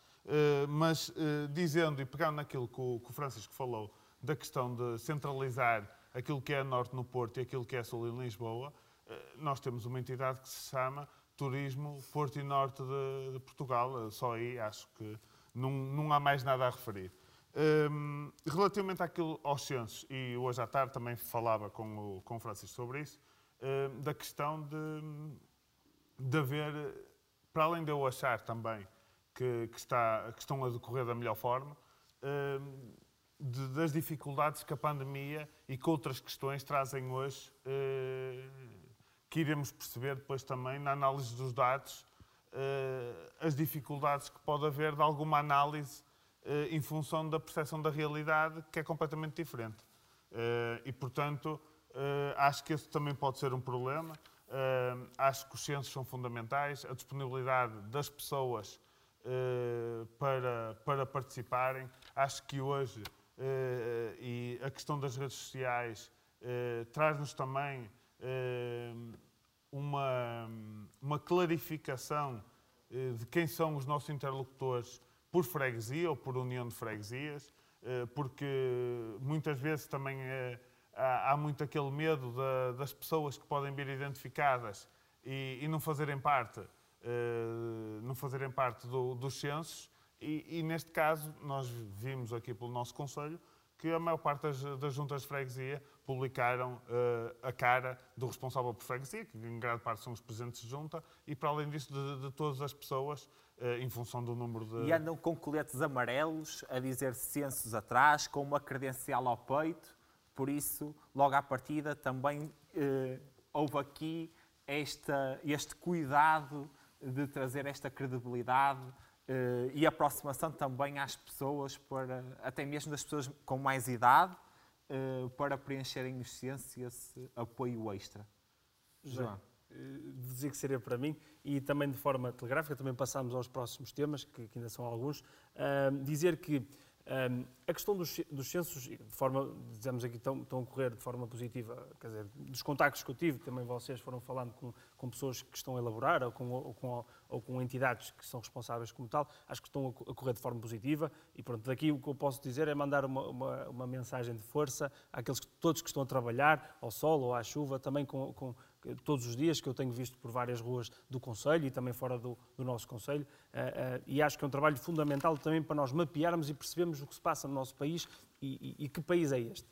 Mas, dizendo e pegando naquilo que o, que o Francisco falou, da questão de centralizar aquilo que é Norte no Porto e aquilo que é Sul em Lisboa, nós temos uma entidade que se chama Turismo Porto e Norte de, de Portugal. Só aí acho que não, não há mais nada a referir. Um, relativamente àquilo aos censos, e hoje à tarde também falava com o, com Francisco sobre isso, um, da questão de, de haver, para além de eu achar também que, que, está, que estão a decorrer da melhor forma, um, de, das dificuldades que a pandemia e que outras questões trazem hoje, uh, que iremos perceber depois também na análise dos dados, uh, as dificuldades que pode haver de alguma análise eh, em função da percepção da realidade, que é completamente diferente. Eh, e, portanto, eh, acho que esse também pode ser um problema. Acho que os censos são fundamentais, a disponibilidade das pessoas para, para participarem. Acho que hoje e a questão das redes sociais traz-nos também uma, uma clarificação de quem são os nossos interlocutores por freguesia ou por união de freguesias, eh, porque muitas vezes também eh, há muito aquele medo das pessoas que podem vir identificadas e não fazerem parte, eh, não fazerem parte dos censos. E, e, neste caso, nós vimos aqui pelo nosso Conselho que a maior parte das, das juntas de freguesia publicaram uh, a cara do responsável por freguesia, que em grande parte são os presidentes de junta, e para além disso, de, de todas as pessoas, uh, em função do número de. E andam com coletes amarelos a dizer censos atrás, com uma credencial ao peito, por isso, logo à partida, também uh, houve aqui esta, este cuidado de trazer esta credibilidade e aproximação também às pessoas, para, até mesmo das pessoas com mais idade, uh, para preencherem os censos esse apoio extra. João. Eh, dizer que seria para mim e também de forma telegráfica, também passamos aos próximos temas, que, que ainda são alguns, uh, dizer que um, a questão dos, dos censos, de forma, dizemos aqui, estão, estão a correr de forma positiva, quer dizer, dos contactos que eu tive, também vocês foram falando com, com pessoas que estão a elaborar ou com, ou, com, ou com entidades que são responsáveis como tal, acho que estão a, correr de forma positiva. E pronto, daqui o que eu posso dizer é mandar uma, uma, uma mensagem de força àqueles que, todos que estão a trabalhar, ao sol ou à chuva, também com, com todos os dias que eu tenho visto por várias ruas do Conselho e também fora do, do nosso Conselho. Uh, uh, e acho que é um trabalho fundamental também para nós mapearmos e percebermos o que se passa no nosso país e, e, e que país é este.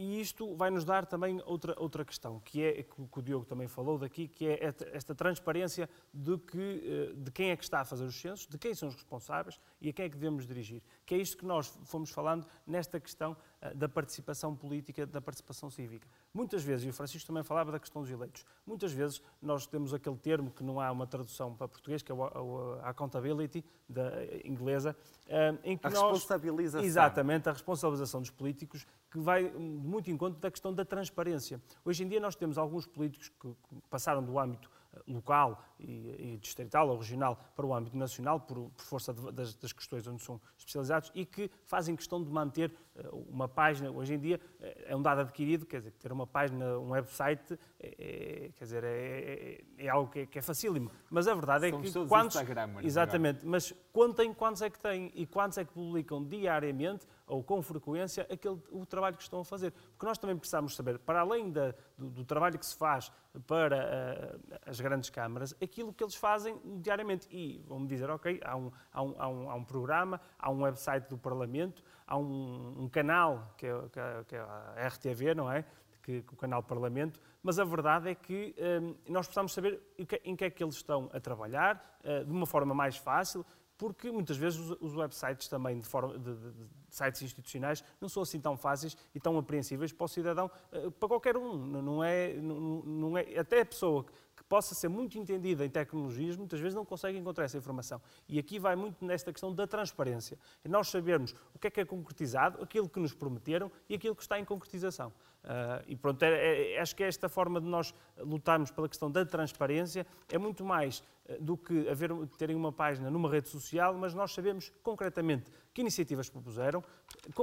E isto vai nos dar também outra, outra questão, que é que o Diogo também falou daqui, que é esta transparência de, que, eh, de quem é que está a fazer os censos, de quem são os responsáveis e a quem é que devemos dirigir. Que é isto que nós fomos falando nesta questão eh, da participação política, da participação cívica. Muitas vezes, e o Francisco também falava da questão dos eleitos, muitas vezes nós temos aquele termo que não há uma tradução para português, que é a accountability, da inglesa, eh, em que a nós... responsabilização. Exatamente, a responsabilização dos políticos, que vai muito em conta da questão da transparência. Hoje em dia nós temos alguns políticos que passaram do âmbito local e, e, distrital ou regional para o âmbito nacional, por, por força de, das, das, questões onde são especializados, e que fazem questão de manter uh, uma página. Hoje em dia uh, é um dado adquirido, quer dizer, ter uma página, um website, é, é quer dizer, é, é, é algo que é, que é, facílimo. Mas a verdade é que. Quantos, Instagram, exatamente, mas contem quantos é que têm e quantos é que publicam diariamente ou com frequência aquele, o trabalho que estão a fazer. Porque nós também precisamos saber, para além da, do, do, trabalho que se faz para uh, as grandes câmaras, aquilo que eles fazem diariamente. E vão-me dizer, ok, há um, há, um, há, um, há um, programa, há um website do Parlamento, há um, canal, que é, que é, a RTV, não é? Que, o canal Parlamento, mas a verdade é que um, eh, nós precisamos saber em que, em que, é que eles estão a trabalhar, uh, de uma forma mais fácil, porque muitas vezes os, websites também de, forma, de, de, de, sites institucionais não são assim tão fáceis e tão apreensíveis para o cidadão, eh, para qualquer um. Não é, não, não é, até a pessoa possa ser muito entendida em tecnologias, muitas vezes não consegue encontrar essa informação. E aqui vai muito nesta questão da transparência. E nós sabermos o que é que é concretizado, aquilo que nos prometeram e aquilo que está em concretização. Uh, e pronto, é, é, acho que esta forma de nós lutarmos pela questão da transparência é muito mais uh, do que haver, terem uma página numa rede social, mas nós sabemos concretamente que iniciativas propuseram,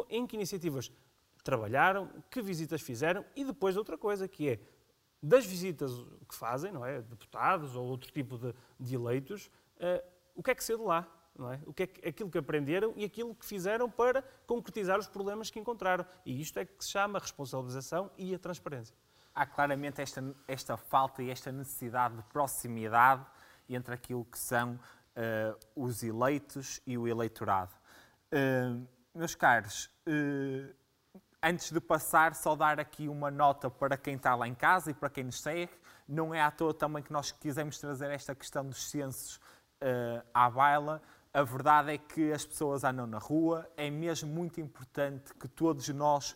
em que iniciativas trabalharam, que visitas fizeram e depois outra coisa que é das visitas que fazem, não é, deputados ou outro tipo de, de eleitos, uh, o que é que saiu de lá? Não é? O que é que, aquilo que aprenderam e aquilo que fizeram para concretizar os problemas que encontraram. E isto é que se chama a responsabilização e a transparência. Há claramente esta, esta falta e esta necessidade de proximidade entre aquilo que são uh, os eleitos e o eleitorado. Uh, meus caros, antes de passar, só dar aqui uma nota para quem está lá em casa e para quem nos segue. Não é à toa também que nós quisemos trazer esta questão dos censos à baila. A verdade é que as pessoas andam na rua, é mesmo muito importante que todos nós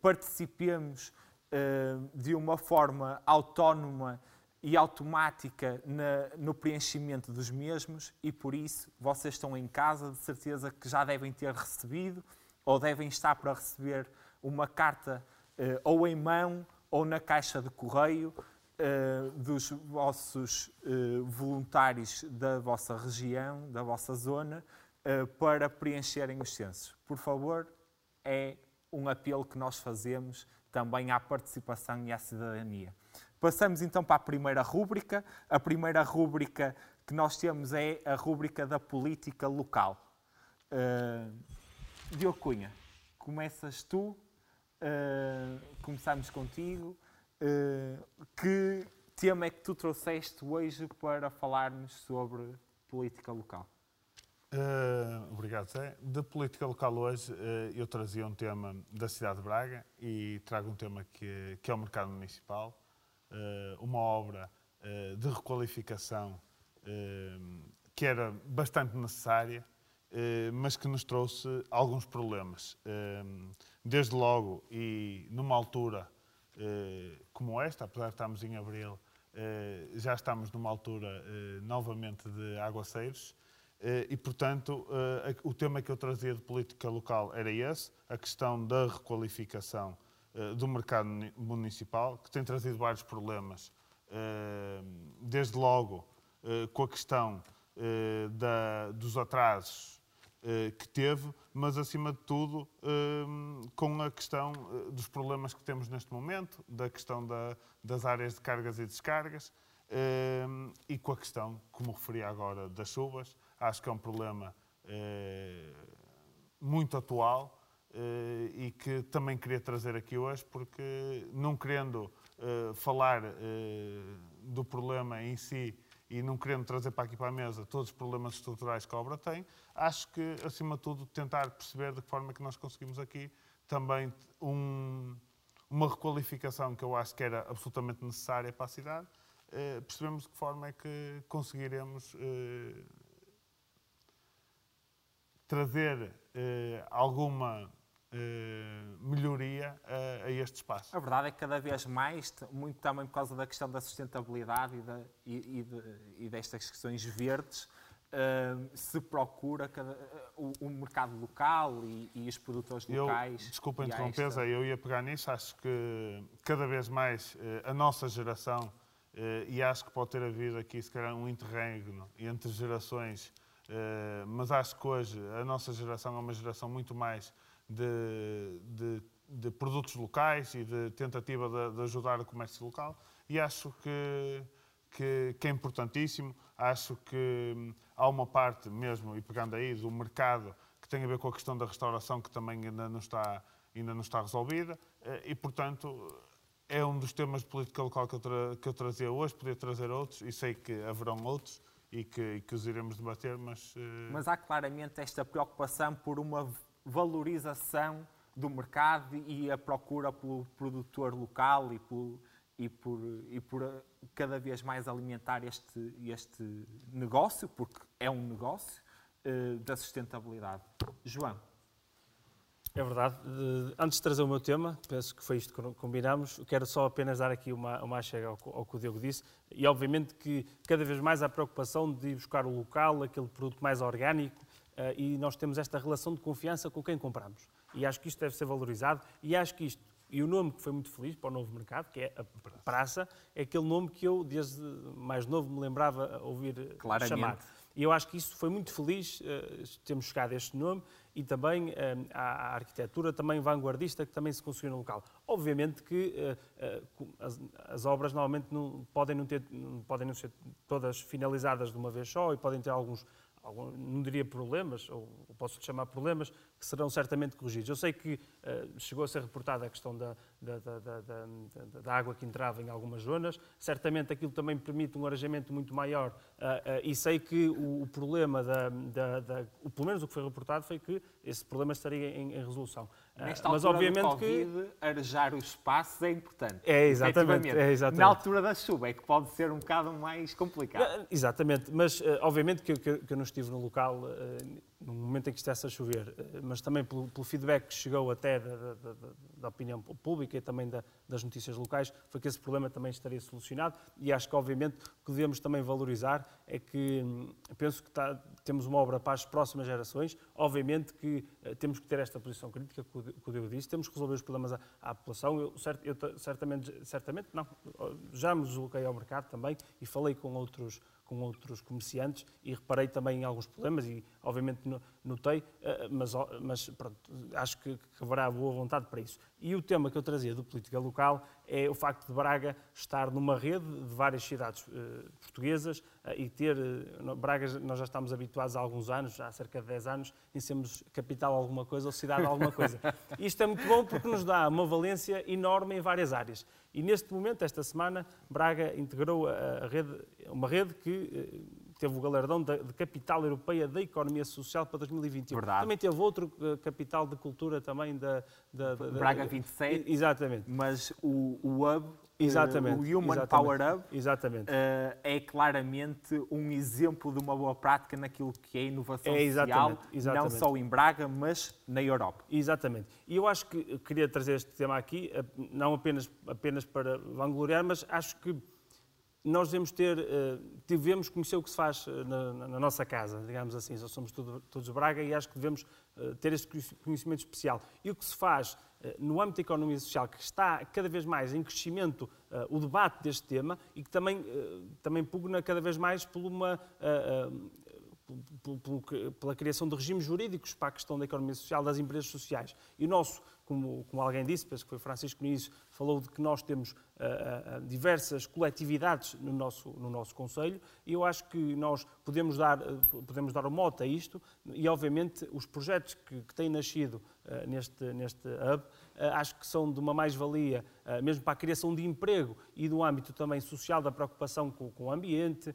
participemos uh, de uma forma autónoma e automática na, no preenchimento dos mesmos e por isso vocês estão em casa, de certeza que já devem ter recebido ou devem estar para receber uma carta uh, ou em mão ou na caixa de correio uh, dos vossos uh, voluntários da vossa região, da vossa zona, para preencherem os censos. Por favor, é um apelo que nós fazemos também à participação e à cidadania. Passamos então para a primeira rúbrica. A primeira rúbrica que nós temos é a rúbrica da política local. Uh, começas tu, uh, começamos contigo. Eh, que tema é que tu trouxeste hoje para falarmos sobre política local? Uh, obrigado, Zé. De política local hoje, uh, eu trazia um tema da cidade de Braga e trago um tema que, que é o mercado municipal, uh, uma obra de requalificação que era bastante necessária, mas que nos trouxe alguns problemas. Desde logo, e numa altura eh, como esta, apesar de estarmos em abril, eh, já estamos numa altura eh, novamente de aguaceiros. E, portanto, o tema que eu trazia de política local era esse, a questão da requalificação do mercado municipal, que tem trazido vários problemas, desde logo com a questão dos atrasos eh, que teve, mas acima de tudo ehm, com a questão eh, dos problemas que temos neste momento, da questão da, das áreas de cargas e descargas ehm, e com a questão, como referi agora, das chuvas. Acho que é um problema eh, muito atual e que também queria trazer aqui hoje, porque não querendo falar do problema em si e não querendo trazer para aqui para a mesa todos os problemas estruturais que a obra tem, acho que, acima de tudo, tentar perceber de que forma é que nós conseguimos aqui também um, uma requalificação que eu acho que era absolutamente necessária para a cidade, eh, percebemos de que forma é que conseguiremos eh, trazer eh, alguma melhoria a, a, este espaço. A verdade é que cada vez mais, muito também por causa da questão da sustentabilidade e, da, e, e, de, e destas questões verdes, uh, se procura cada, uh, o, o, mercado local e, e os produtores locais. Eu, desculpa interromper, esta... eu ia pegar nisso. Acho que cada vez mais uh, a nossa geração, e acho que pode ter havido aqui, se calhar, um interregno entre gerações, mas acho que hoje a nossa geração é uma geração muito mais de, de, de produtos locais e de tentativa de, de, ajudar o comércio local. E acho que, que, que, é importantíssimo. Acho que hum, há uma parte mesmo, e pegando aí, do mercado que tem a ver com a questão da restauração, que também ainda não está, ainda não está resolvida. Eh, e, portanto, é um dos temas de política local que eu, tra que eu trazia hoje. Podia trazer outros, e sei que haverão outros. E que, que os iremos debater, mas... Uh... Mas há claramente esta preocupação por uma valorização do mercado e a procura pelo produtor local e por, e por, e por cada vez mais alimentar este, este negócio, porque é um negócio, uh, da sustentabilidade. João. É verdade. Antes de trazer o meu tema, penso que foi isto que combinámos, quero só apenas dar aqui uma, uma chega ao, ao que o Diogo disse. E obviamente que cada vez mais há preocupação de ir buscar o local, aquele produto mais orgânico, e nós temos esta relação de confiança com quem compramos. E acho que isto deve ser valorizado e acho que isto, e o nome que foi muito feliz para o novo mercado, que é a Praça, é aquele nome que eu, desde mais novo, me lembrava ouvir Claramente. chamar. E eu acho que isso foi muito feliz, uh, termos chegado a este nome, e também a, arquitetura também vanguardista que também se construiu no local. Obviamente que as, as, obras normalmente não, podem, não ter, não podem não ser todas finalizadas de uma vez só e podem ter alguns, algum, não diria problemas, ou posso chamar problemas, que serão certamente corrigidos. Eu sei que uh, chegou a ser reportada a questão da, da, da, da, água que entrava em algumas zonas, certamente aquilo também permite um arejamento muito maior uh, uh, e sei que o, o problema, da, o, pelo menos o que foi reportado, foi que esse problema estaria em, em resolução. Nesta mas obviamente COVID, que arejar os espaços é importante. É exatamente, é exatamente. Na altura da chuva é que pode ser um bocado mais complicado. Exatamente, mas obviamente que, que, que eu não estive no local no momento em que estivesse a chover, eh, mas também pelo, pelo feedback que chegou até da, da, da, da opinião pública e também das notícias locais, foi que esse problema também estaria solucionado. E acho que, obviamente, o que devemos também valorizar é que hum, penso que está, temos uma obra para as próximas gerações, obviamente que uh, temos que ter esta posição crítica que o, que o Diego disse, temos que resolver os problemas à, à população, eu, cert, eu, certamente, certamente não, já me desloquei ao mercado também e falei com outros com outros comerciantes e reparei também em alguns problemas e, obviamente, notei, eh, mas, mas pronto, acho que, haverá boa vontade para isso. E o tema que eu trazia do política local é o facto de Braga estar numa rede de várias cidades uh, portuguesas uh, e ter. Braga, nós já estamos habituados há alguns anos, há cerca de 10 anos, em sermos capital alguma coisa ou cidade alguma coisa. Isto é muito bom porque nos dá uma valência enorme em várias áreas. E neste momento, esta semana, Braga integrou a rede, uma rede que teve o galardão de, de, capital europeia da economia social para 2021. Verdade. Também teve outro uh, capital de cultura também da... da, da Braga 27. Exatamente. Mas o, o hub Exatamente. o Human exatamente, Power Hub exatamente. Uh, é claramente um exemplo de uma boa prática naquilo que é inovação é, exatamente, social, exatamente. não só em Braga, mas na Europa. Exatamente. E eu acho que queria trazer este tema aqui, eh, não apenas, apenas para vangloriar, mas acho que nós devemos ter, uh, devemos conhecer o que se faz eh, na, na nossa casa, digamos assim, nós somos tudo, todos Braga e acho que devemos uh, ter este conhecimento especial. E o que se faz no âmbito da economia social, que está cada vez mais em crescimento o debate deste tema e que também, também pugna cada vez mais por uma pela criação de regimes jurídicos para a questão da economia social das empresas sociais. E o nosso como, como alguém disse, penso que foi Francisco Nunes, falou de que nós temos uh, uh, diversas coletividades no nosso, no nosso Conselho e eu acho que nós podemos dar, podemos dar o mote a isto e, obviamente, os projetos que, que têm nascido neste, neste hub acho que são de uma mais-valia, mesmo para a criação de emprego e do âmbito também social da preocupação com, com o ambiente,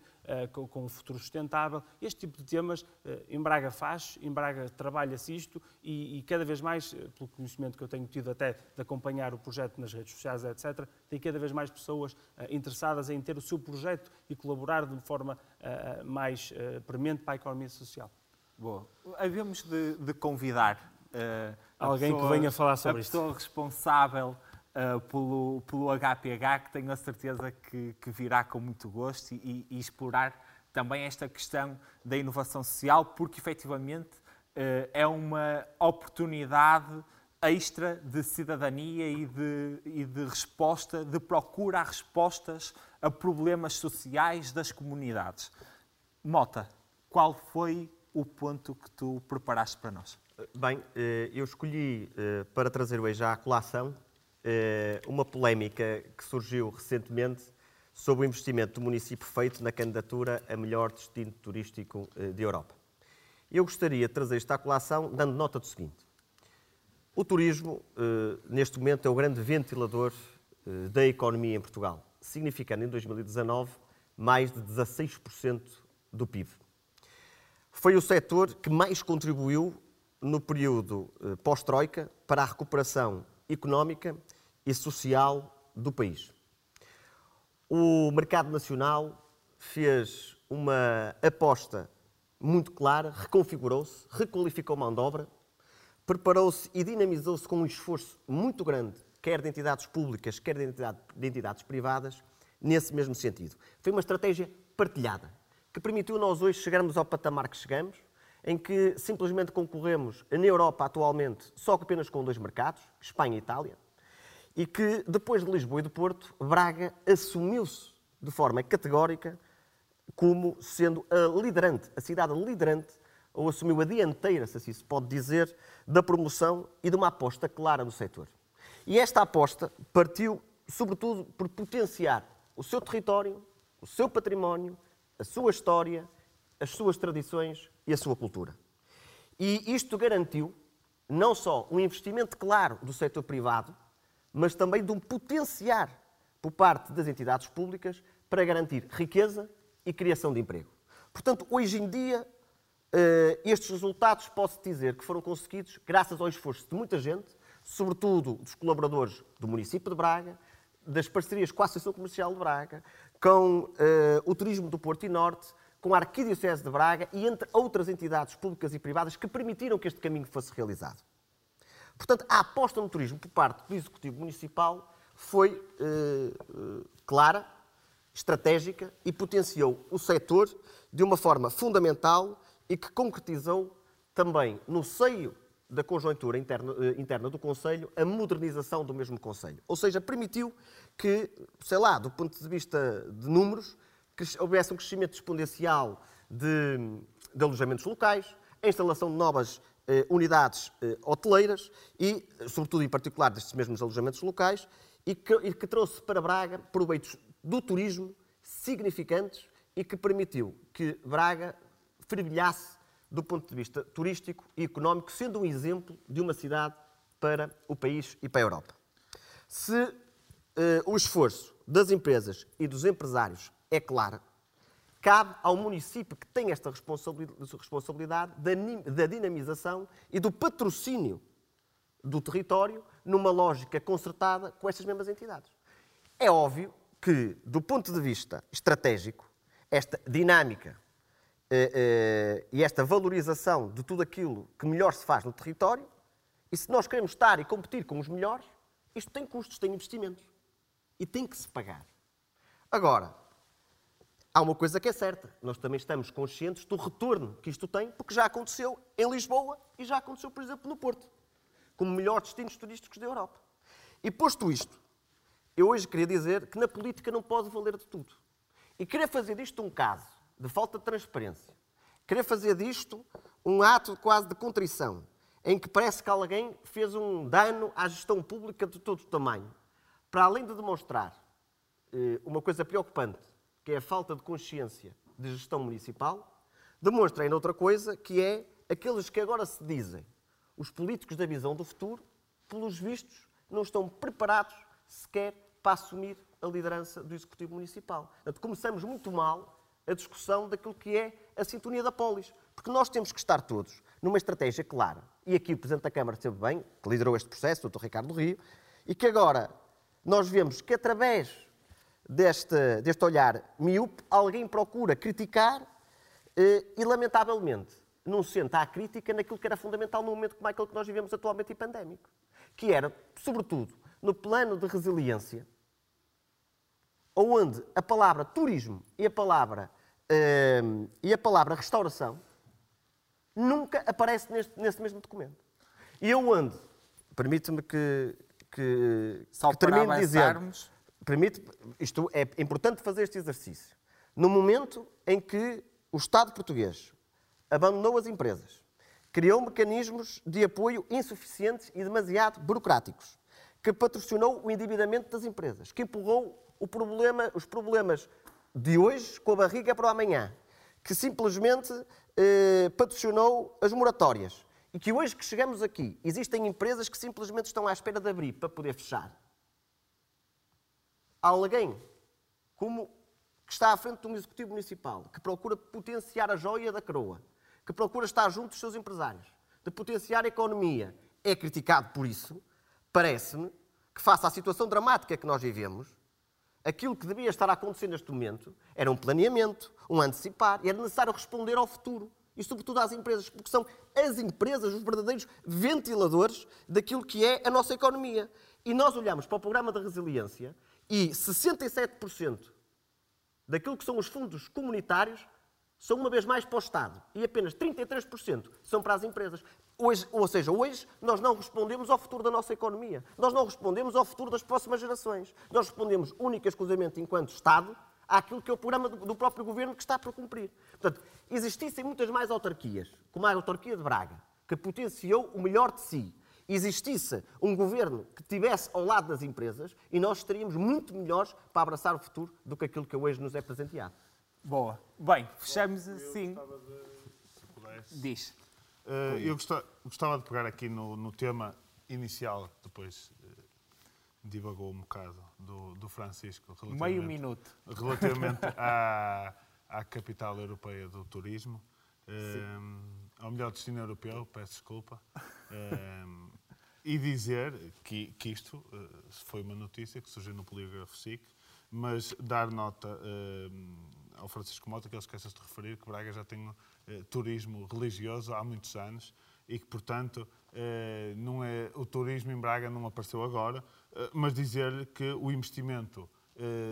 com, com o futuro sustentável. Este tipo de temas em Braga faz, em Braga trabalha-se isto e, e cada vez mais, pelo conhecimento que eu tenho tido até de acompanhar o projeto nas redes sociais, etc., tem cada vez mais pessoas interessadas em ter o seu projeto e colaborar de forma mais premente para a economia social. Boa. Havemos de, de convidar alguém pessoa, que venha falar sobre isto. A pessoa isto. responsável pelo, pelo HPH, que tenho a certeza que, que virá com muito gosto e, e explorar também esta questão da inovação social, porque efetivamente é uma oportunidade extra de cidadania e de, e de resposta, de procura a respostas a problemas sociais das comunidades. Mota, qual foi o ponto que tu preparaste para nós? Bem, eh, eu escolhi eh, para trazer hoje à colação eh, uma polémica que surgiu recentemente sobre o investimento do município feito na candidatura a melhor destino turístico de Europa. Eu gostaria de trazer esta colação dando nota do seguinte. O turismo, neste momento, é o grande ventilador da economia em Portugal, significando em 2019 mais de 16% do PIB. Foi o setor que mais contribuiu no período eh, pós-Troika para a recuperação económica e social do país. O mercado nacional fez uma aposta muito clara, reconfigurou-se, requalificou mão de obra, preparou-se e dinamizou-se com um esforço muito grande, quer de entidades públicas, quer de, de entidades privadas, nesse mesmo sentido. Foi uma estratégia partilhada, que permitiu nós hoje chegarmos ao patamar que chegamos, em que simplesmente concorremos na Europa atualmente só apenas com dois mercados, Espanha e Itália, e que depois de Lisboa e do Porto, Braga assumiu-se de forma categórica como sendo a liderante, a cidade liderante, ou assumiu a dianteira, se assim se pode dizer, da promoção e de uma aposta clara no setor. E esta aposta partiu, sobretudo, por potenciar o seu território, o seu património, a sua história, as suas tradições e a sua cultura. E isto garantiu não só um investimento claro do setor privado, mas também de um potenciar por parte das entidades públicas para garantir riqueza e criação de emprego. Portanto, hoje em dia, eh, estes resultados posso dizer que foram conseguidos graças ao esforço de muita gente, sobretudo dos colaboradores do município de Braga, das parcerias com a Associação Comercial de Braga, com uh, o Turismo do Porto e Norte, com a Arquidiocese de Braga e entre outras entidades públicas e privadas que permitiram que este caminho fosse realizado. Portanto, a aposta no turismo por parte do Executivo Municipal foi uh, clara, estratégica e potenciou o setor de uma forma fundamental e que concretizou também no seio da conjuntura interna, eh, interna, do Conselho a modernização do mesmo Conselho. Ou seja, permitiu que, sei lá, do ponto de vista de números, houvesse um crescimento exponencial de, de alojamentos locais, a instalação de novas eh, unidades eh, hoteleiras e, sobretudo, em particular, destes mesmos alojamentos locais, e que, e que trouxe para Braga proveitos do turismo significantes e que permitiu que Braga fervilhasse do ponto de vista turístico e económico, sendo um exemplo de uma cidade para o país e para a Europa. Se uh, o esforço das empresas e dos empresários é claro, cabe ao município que tem esta responsabilidade da dinamização e do patrocínio do território numa lógica concertada com estas mesmas entidades. É óbvio que, do ponto de vista estratégico, esta dinâmica eh, eh, e esta valorização de tudo aquilo que melhor se faz no território, e se nós queremos estar e competir com os melhores, isto tem custos, tem investimentos. E tem que se pagar. Agora, há uma coisa que é certa. Nós também estamos conscientes do retorno que isto tem, porque já aconteceu em Lisboa e já aconteceu, por exemplo, no Porto, como melhores destinos turísticos da Europa. E posto isto, eu hoje queria dizer que na política não pode valer de tudo. E querer fazer disto um caso de falta de transparência, querer fazer disto um ato quase de contrição, em que parece que alguém fez um dano à gestão pública de todo o tamanho, para além de demonstrar eh, uma coisa preocupante, que é a falta de consciência de gestão municipal, demonstra ainda outra coisa, que é aqueles que agora se dizem os políticos da visão do futuro, pelos vistos, não estão preparados sequer para assumir a liderança do Executivo Municipal. Portanto, começamos muito mal a discussão daquilo que é a sintonia da polis. Porque nós temos que estar todos numa estratégia clara. E aqui o Presidente da Câmara esteve bem, que liderou este processo, o Dr. Ricardo Rio, e que agora nós vemos que através deste, deste olhar miúpe, alguém procura criticar eh, e, lamentavelmente, não senta a crítica naquilo que era fundamental no momento como aquele que nós vivemos atualmente e pandémico. Que era, sobretudo, no plano de resiliência, onde a palavra turismo e a palavra, uh, e a palavra restauração nunca aparece neste, neste mesmo documento. E eu ando, permite-me que, que, que termine dizendo, permite, isto é importante fazer este exercício. No momento em que o Estado português abandonou as empresas, criou mecanismos de apoio insuficientes e demasiado burocráticos, que patrocinou o endividamento das empresas, que empurrou problema, os problemas de hoje com a barriga para o amanhã, que simplesmente eh, patrocinou as moratórias. E que hoje que chegamos aqui, existem empresas que simplesmente estão à espera de abrir para poder fechar. Alguém como que está à frente de um executivo municipal, que procura potenciar a joia da coroa, que procura estar junto dos seus empresários, de potenciar a economia, é criticado por isso, parece-me que, face à situação dramática que nós vivemos, aquilo que devia estar a acontecer neste momento era um planeamento, um antecipar, era necessário responder ao futuro. E, sobretudo, às empresas, porque são as empresas os verdadeiros ventiladores daquilo que é a nossa economia. E nós olhamos para o programa de resiliência e 67% daquilo que são os fundos comunitários são uma vez mais para o Estado e apenas 33% são para as empresas. Hoje, ou seja, hoje nós não respondemos ao futuro da nossa economia. Nós não respondemos ao futuro das próximas gerações. Nós respondemos única e exclusivamente enquanto Estado àquilo que é o programa do, próprio governo que está por cumprir. Portanto, existissem muitas mais autarquias, como a autarquia de Braga, que potenciou o melhor de si, existisse um governo que estivesse ao lado das empresas e nós estaríamos muito melhores para abraçar o futuro do que aquilo que hoje nos é presenteado. Boa. Bem, fechamos assim. Gostava de, se pudesse, Diz. Eh, eu gosta- gostava de pegar aqui no, no tema inicial, depois eh, divagou um bocado, do, do Francisco. Meio relativamente- minuto. Relativamente <laughs> à, à capital europeia do turismo, eh, ao melhor destino europeu, peço desculpa, e dizer que, que isto eh, foi uma notícia que surgiu no Polígrafo SIC, mas dar nota eh, ao Francisco Mota, que ele esquece de referir, que Braga já tem eh, turismo religioso há muitos anos e que, portanto, não é, o turismo em Braga não apareceu agora, mas dizer-lhe que o investimento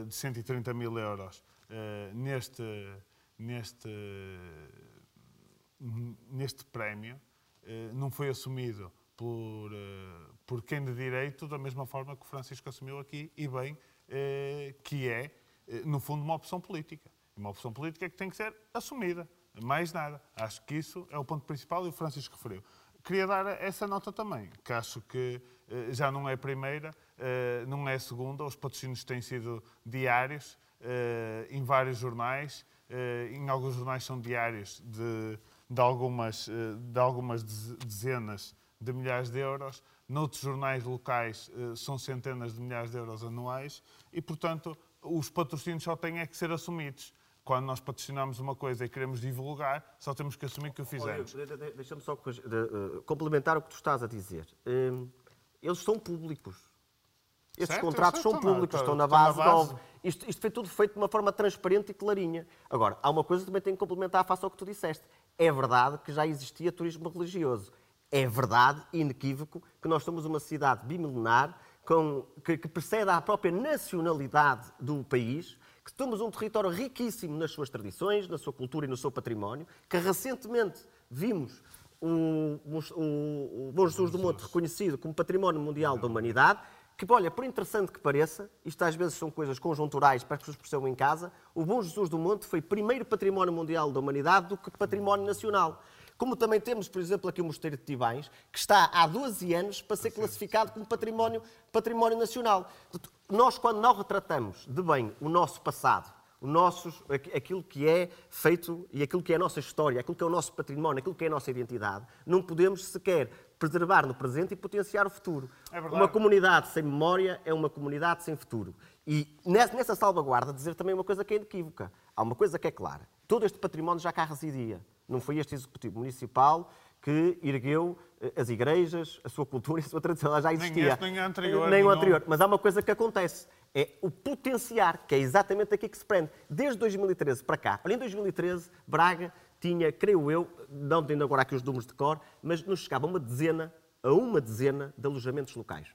de 130 mil euros neste, neste, neste prémio não foi assumido por, eh, por quem de direito da mesma forma que o Francisco assumiu aqui, e bem, eh, que é, eh, no fundo, uma opção política. Uma opção política que tem que ser assumida. Mais nada. Acho que isso é o ponto principal e o Francisco referiu. Queria dar essa nota também, que acho que já não é primeira, não é segunda, os patrocínios têm sido diários em vários jornais, em alguns jornais são diários de, de algumas, de algumas deze- dezenas de milhares de euros, noutros jornais locais eh, são centenas de milhares de euros anuais e, portanto, os patrocínios só têm é que ser assumidos. Quando nós patrocinamos uma coisa e queremos divulgar, só temos que assumir que o fizemos. Deixa-me só de- eh, complementar o que tu estás a dizer. Hum, eles são públicos. Estes Certo, contratos certo, são públicos, estão- estão na estão na base, base. Isto, isto foi tudo feito de uma forma transparente e clarinha. Agora, há uma coisa que também tenho que complementar face ao que tu disseste. É verdade que já existia turismo religioso. É verdade, inequívoco, que nós somos uma cidade bimilenar com, que, que precede à própria nacionalidade do país, que somos um território riquíssimo nas suas tradições, na sua cultura e no seu património, que recentemente vimos o, o, o Bom Jesus do Monte reconhecido como Património Mundial da Humanidade, que, olha, por interessante que pareça, isto às vezes são coisas conjunturais para as pessoas percebam em casa, o Bom Jesus do Monte foi primeiro Património Mundial da Humanidade do que Património Nacional. Como também temos, por exemplo, aqui o Mosteiro de Tivães, que está há 12 anos para ser classificado como património, património nacional. Nós, quando não retratamos de bem o nosso passado, o nossos, aqu- aquilo que é feito e aquilo que é a nossa história, aquilo que é o nosso património, aquilo que é a nossa identidade, não podemos sequer preservar no presente e potenciar o futuro. É uma comunidade sem memória é uma comunidade sem futuro. E nessa nessa salvaguarda, dizer também uma coisa que é inequívoca. Há uma coisa que é clara. Todo este património já cá residia. Não foi este Executivo Municipal que ergueu eh, as igrejas, a sua cultura e a sua tradição. Ela já existia. este, nem anterior, Nem o anterior. Mas há uma coisa que acontece. É o potenciar, que é exatamente aqui que se prende. Desde 2013 para cá. Olha, em 2013, Braga tinha, creio eu, não tendo agora aqui os números de cor, mas nos chegava uma dezena, a uma dezena de alojamentos locais.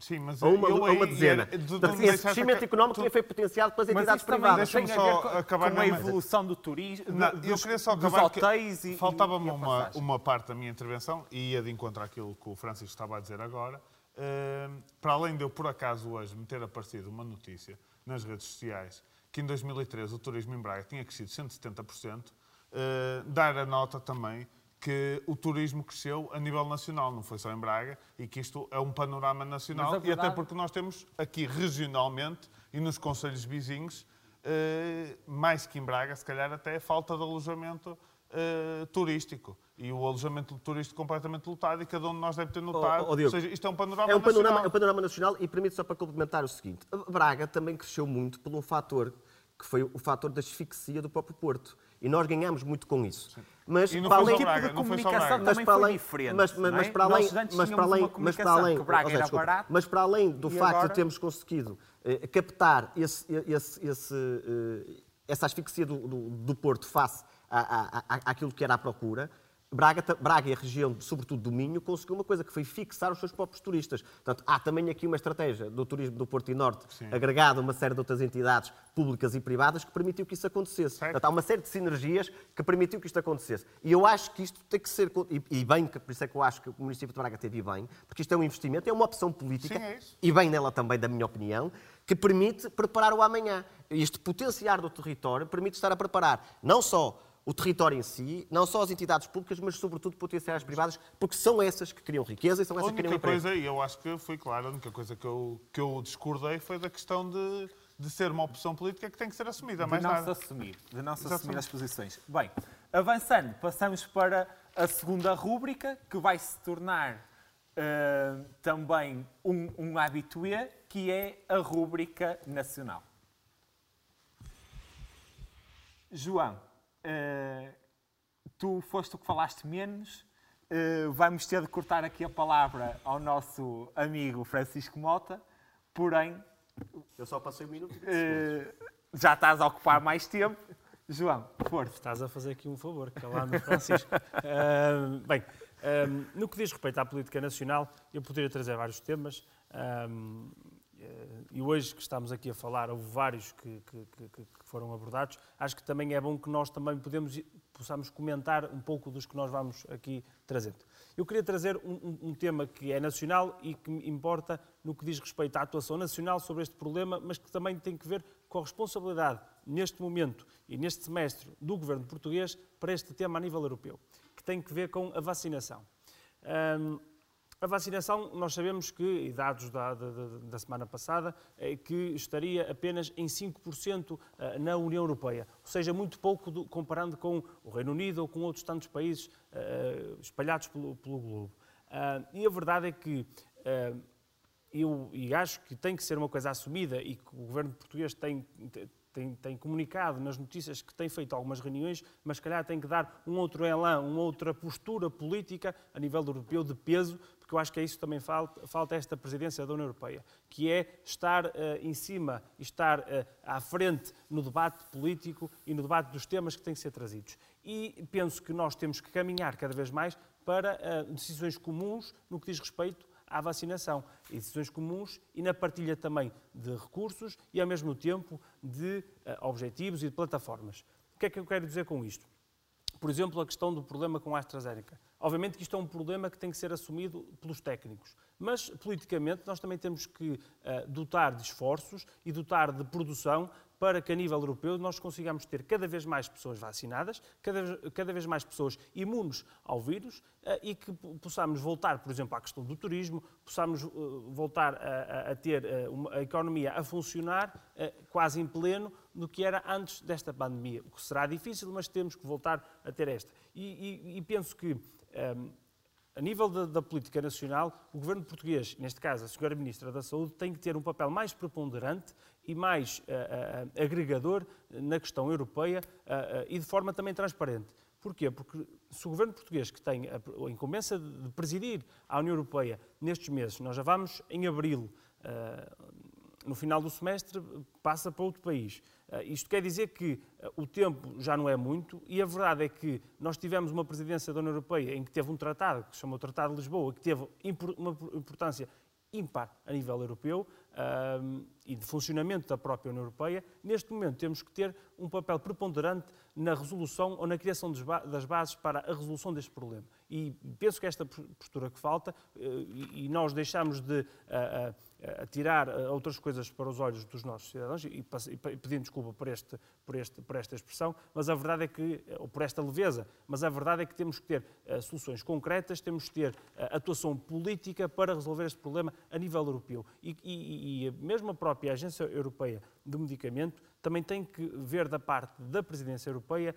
Sim, mas A uma, eu a uma dezena. tu- tu Portanto, esse crescimento económico tu- também foi potenciado pelas entidades privadas. tem a ver só com, acabar com a evolução do turismo, Não, dos, eu queria só dos acabar hotéis e, faltava-me a uma, uma parte da minha intervenção e ia de encontro àquilo que o Francisco estava a dizer agora. Ehm, para além de eu, por acaso, hoje me ter aparecido uma notícia nas redes sociais que em 2013 o turismo em Braga tinha crescido 170%, eh, dar a nota também que o turismo cresceu a nível nacional, não foi só em Braga, e que isto é um panorama nacional, Mas a e até verdade- porque nós temos aqui regionalmente e nos conselhos vizinhos, eh, mais que em Braga, se calhar até falta de alojamento eh, turístico. E o alojamento turístico completamente lotado e cada um de nós deve ter notado. Oh, oh, Ou seja, isto é um panorama É um panorama, nacional. é um panorama nacional e permite só para complementar o seguinte. A Braga também cresceu muito por um fator, que foi o fator da asfixia do próprio Porto. E nós ganhamos muito com isso. Mas, E não para além, tipo Braga, de comunicação mas também para além, diferente. mas, mas, não mas é? para além, mas para além, mas para além, desculpa, barato. mas para além do facto agora- de termos conseguido eh, captar esse, esse, esse, eh, essa asfixia do, do, do Porto face à, à, à, àquilo que era a procura, Braga, Braga e a região, sobretudo do Minho, conseguiu uma coisa que foi fixar os seus próprios turistas. Portanto, há também aqui uma estratégia do turismo do Porto e Norte, agregada a uma série de outras entidades públicas e privadas, que permitiu que isso acontecesse. Certo. Portanto, há uma série de sinergias que permitiu que isto acontecesse. E eu acho que isto tem que ser. E, bem, por isso é que eu acho que o município de Braga teve bem, porque isto é um investimento, é uma opção política, Sim, é e bem nela também, da minha opinião, que permite preparar o amanhã. Este potenciar do território permite estar a preparar não só o território em si, não só as entidades públicas, mas sobretudo potenciais privadas, porque são essas que criam riqueza e são A essas que criam única emprego. coisa, e eu acho que foi claro, a única coisa que eu, que eu discordei foi da questão de, de ser uma opção política que tem que ser assumida, de mais não nada. se assumir, de não se Exatamente. assumir as posições. Bem, avançando, passamos para a segunda rúbrica, que vai se tornar ah, também um, um habitué, que é a rúbrica nacional. João, ah, tu foste o que falaste menos. ah, vamos ter de cortar aqui a palavra ao nosso amigo Francisco Mota, porém Eu só passei um minuto. eh, já estás a ocupar mais tempo. João, força. Estás a fazer aqui um favor, calando Francisco. Ahm, <laughs> bem, no que diz respeito à política nacional, eu poderia trazer vários temas. E hoje que estamos aqui a falar, houve vários que, que- que- que foram abordados. Acho que também é bom que nós também podemos, possamos comentar um pouco dos que nós vamos aqui trazendo. Eu queria trazer um, um- um tema que é nacional e que me importa no que diz respeito à atuação nacional sobre este problema, mas que também tem que ver com a responsabilidade, neste momento e neste semestre, do governo português para este tema a nível europeu, que tem que ver com a vacinação. Ahm, a vacinação, nós sabemos que, e dados da, da- da- semana passada, é que estaria apenas em 5% eh, na União Europeia, ou seja, muito pouco do- comparando com o Reino Unido ou com outros tantos países eh, espalhados pelo, pelo globo. Ah, e a verdade é que ah, eu e acho que tem que ser uma coisa assumida e que o governo português tem, tem, tem comunicado nas notícias que tem feito algumas reuniões, mas se calhar tem que dar um outro elan, uma outra postura política a nível europeu de peso, porque eu acho que é isso que também falta, falta esta presidência da União Europeia, que é estar eh, em cima estar eh, à frente no debate político e no debate dos temas que têm que ser trazidos. E penso que nós temos que caminhar cada vez mais para eh, decisões comuns no que diz respeito à vacinação e decisões comuns e na partilha também de recursos e, ao mesmo tempo, de objetivos e de plataformas. O que é que eu quero dizer com isto? Por exemplo, a questão do problema com a AstraZeneca. Obviamente que isto é um problema que tem que ser assumido pelos técnicos, mas politicamente nós também temos que eh, dotar de esforços e dotar de produção para que a nível europeu nós consigamos ter cada vez mais pessoas vacinadas, cada, cada vez mais pessoas imunes ao vírus eh, e que po- possamos voltar, por exemplo, à questão do turismo, possamos eh, voltar a, a- ter uma- a economia a funcionar quase em pleno do que era antes desta pandemia, o que será difícil, mas temos que voltar a ter esta. E, e- e penso que ehm, a nível da, da política nacional, o governo português, neste caso a senhora Ministra da Saúde, tem que ter um papel mais preponderante e mais ah, ah, agregador na questão europeia ah, e de forma também transparente. Porquê? Porque se o governo português, que tem a, a incumbência de presidir a União Europeia nestes meses, nós já vamos em abril, no final do semestre passa para outro país. Ah, Isto quer dizer que ah, o tempo já não é muito e a verdade é que nós tivemos uma presidência da União Europeia em que teve um tratado, que se chama o Tratado de Lisboa, que teve uma importância ímpar a nível europeu ah, e de funcionamento da própria União Europeia. Neste momento temos que ter um papel preponderante na resolução ou na criação das ba- das bases para a resolução deste problema. E penso que esta postura que falta, eh, e nós deixamos de a tirar ah, outras coisas para os olhos dos nossos cidadãos, e, pedindo desculpa por, este, por, este, por esta expressão, mas a verdade é que, ou por esta leveza, mas a verdade é que temos que ter ah, soluções concretas, temos que ter atuação política para resolver este problema a nível europeu. E, e- e mesmo a própria Agência Europeia do Medicamento também tem que ver da parte da Presidência Europeia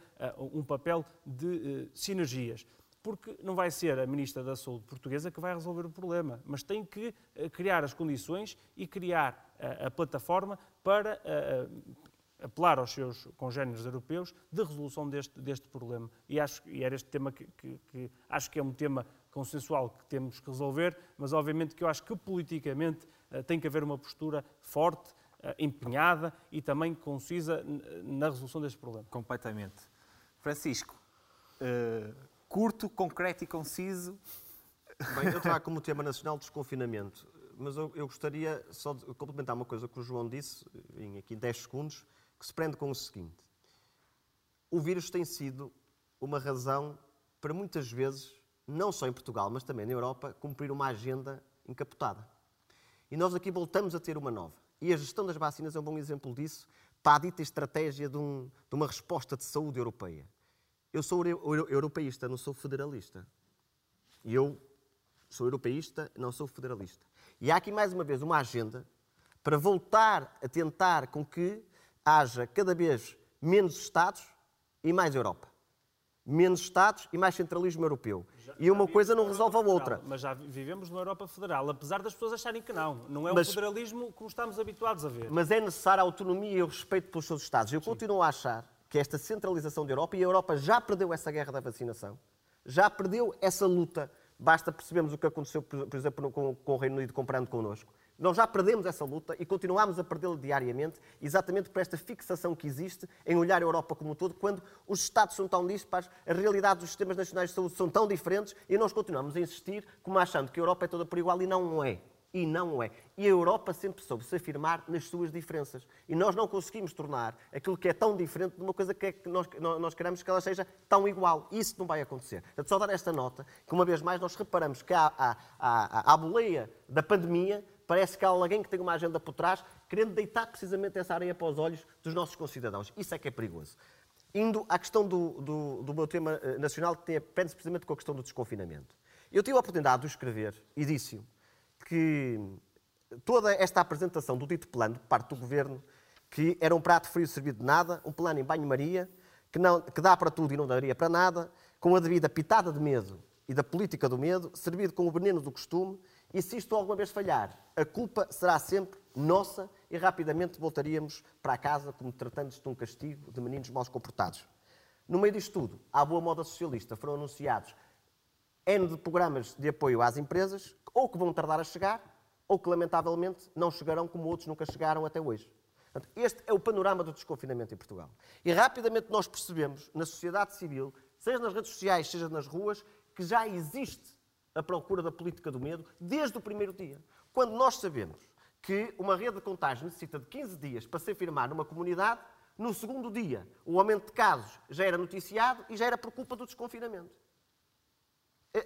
um papel de eh, sinergias porque não vai ser a Ministra da Saúde portuguesa que vai resolver o problema, mas tem que eh, criar as condições e criar eh, a plataforma para eh, eh, apelar aos seus congéneres europeus de resolução deste, deste problema. E, acho, e era este tema que, que- que acho que é um tema consensual que temos que resolver, mas obviamente que eu acho que politicamente tem que haver uma postura forte, empenhada e também concisa na resolução deste problema. Completamente. Francisco, curto, concreto e conciso. Bem, eu trago como tema nacional desconfinamento, mas eu, eu gostaria só de complementar uma coisa que o João disse, em aqui 10 segundos, que se prende com o seguinte. O vírus tem sido uma razão para muitas vezes, não só em Portugal, mas também na Europa, cumprir uma agenda encapotada. E nós aqui voltamos a ter uma nova. e a gestão das vacinas é um bom exemplo disso, para a dita estratégia de, um, de uma resposta de saúde europeia. Eu sou euro, europeísta, não sou federalista. E eu sou europeísta, não sou federalista. E há aqui mais uma vez uma agenda para voltar a tentar com que haja cada vez menos Estados e mais Europa. Menos Estados e mais centralismo europeu. Já, e uma coisa não resolve a outra. Mas já vivemos numa Europa Federal, apesar das pessoas acharem que não. Não é mas, o federalismo como estamos habituados a ver. Mas é necessária a autonomia e o respeito pelos seus Estados. Eu Sim. continuo a achar que esta centralização da Europa, e a Europa já perdeu essa guerra da vacinação, já perdeu essa luta. Basta percebermos o que aconteceu, por exemplo, com, com o Reino Unido comprando connosco. Nós já perdemos essa luta e continuamos a perdê-la diariamente, exatamente por esta fixação que existe em olhar a Europa como um todo, quando os Estados são tão dispares, a realidade dos sistemas nacionais de saúde são tão diferentes e nós continuamos a insistir como achando que a Europa é toda por igual e não é. E não é. E a Europa sempre soube se afirmar nas suas diferenças. E nós não conseguimos tornar aquilo que é tão diferente de uma coisa que, é que nós, nós queremos que ela seja tão igual. Isso não vai acontecer. Portanto, só dar esta nota, que uma vez mais nós reparamos que há, há boleia da pandemia Parece que há alguém que tem uma agenda por trás, querendo deitar precisamente essa areia para os olhos dos nossos concidadãos. Isso é que é perigoso. Indo à questão do, do, do meu tema eh, nacional, que prende-se precisamente com a questão do desconfinamento. Eu tive a oportunidade de o escrever e disse que toda esta apresentação do dito plano, por parte do Governo, que era um prato frio servido de nada, um plano em banho-maria, que, que dá para tudo e não daria para nada, com a devida pitada de medo e da política do medo, servido com o veneno do costume e se isto alguma vez falhar, a culpa será sempre nossa e rapidamente voltaríamos para casa como tratando-se de um castigo de meninos mal comportados. No meio disto tudo, à boa moda socialista, foram anunciados N de programas de apoio às empresas, ou que vão tardar a chegar, ou que lamentavelmente não chegarão como outros nunca chegaram até hoje. Portanto, este é o panorama do desconfinamento em Portugal. E rapidamente nós percebemos, na sociedade civil, seja nas redes sociais, seja nas ruas, que já existe a procura da política do medo desde o primeiro dia. Quando nós sabemos que uma rede de contágio necessita de 15 dias para se afirmar numa comunidade, no segundo dia o aumento de casos já era noticiado e já era por culpa do desconfinamento.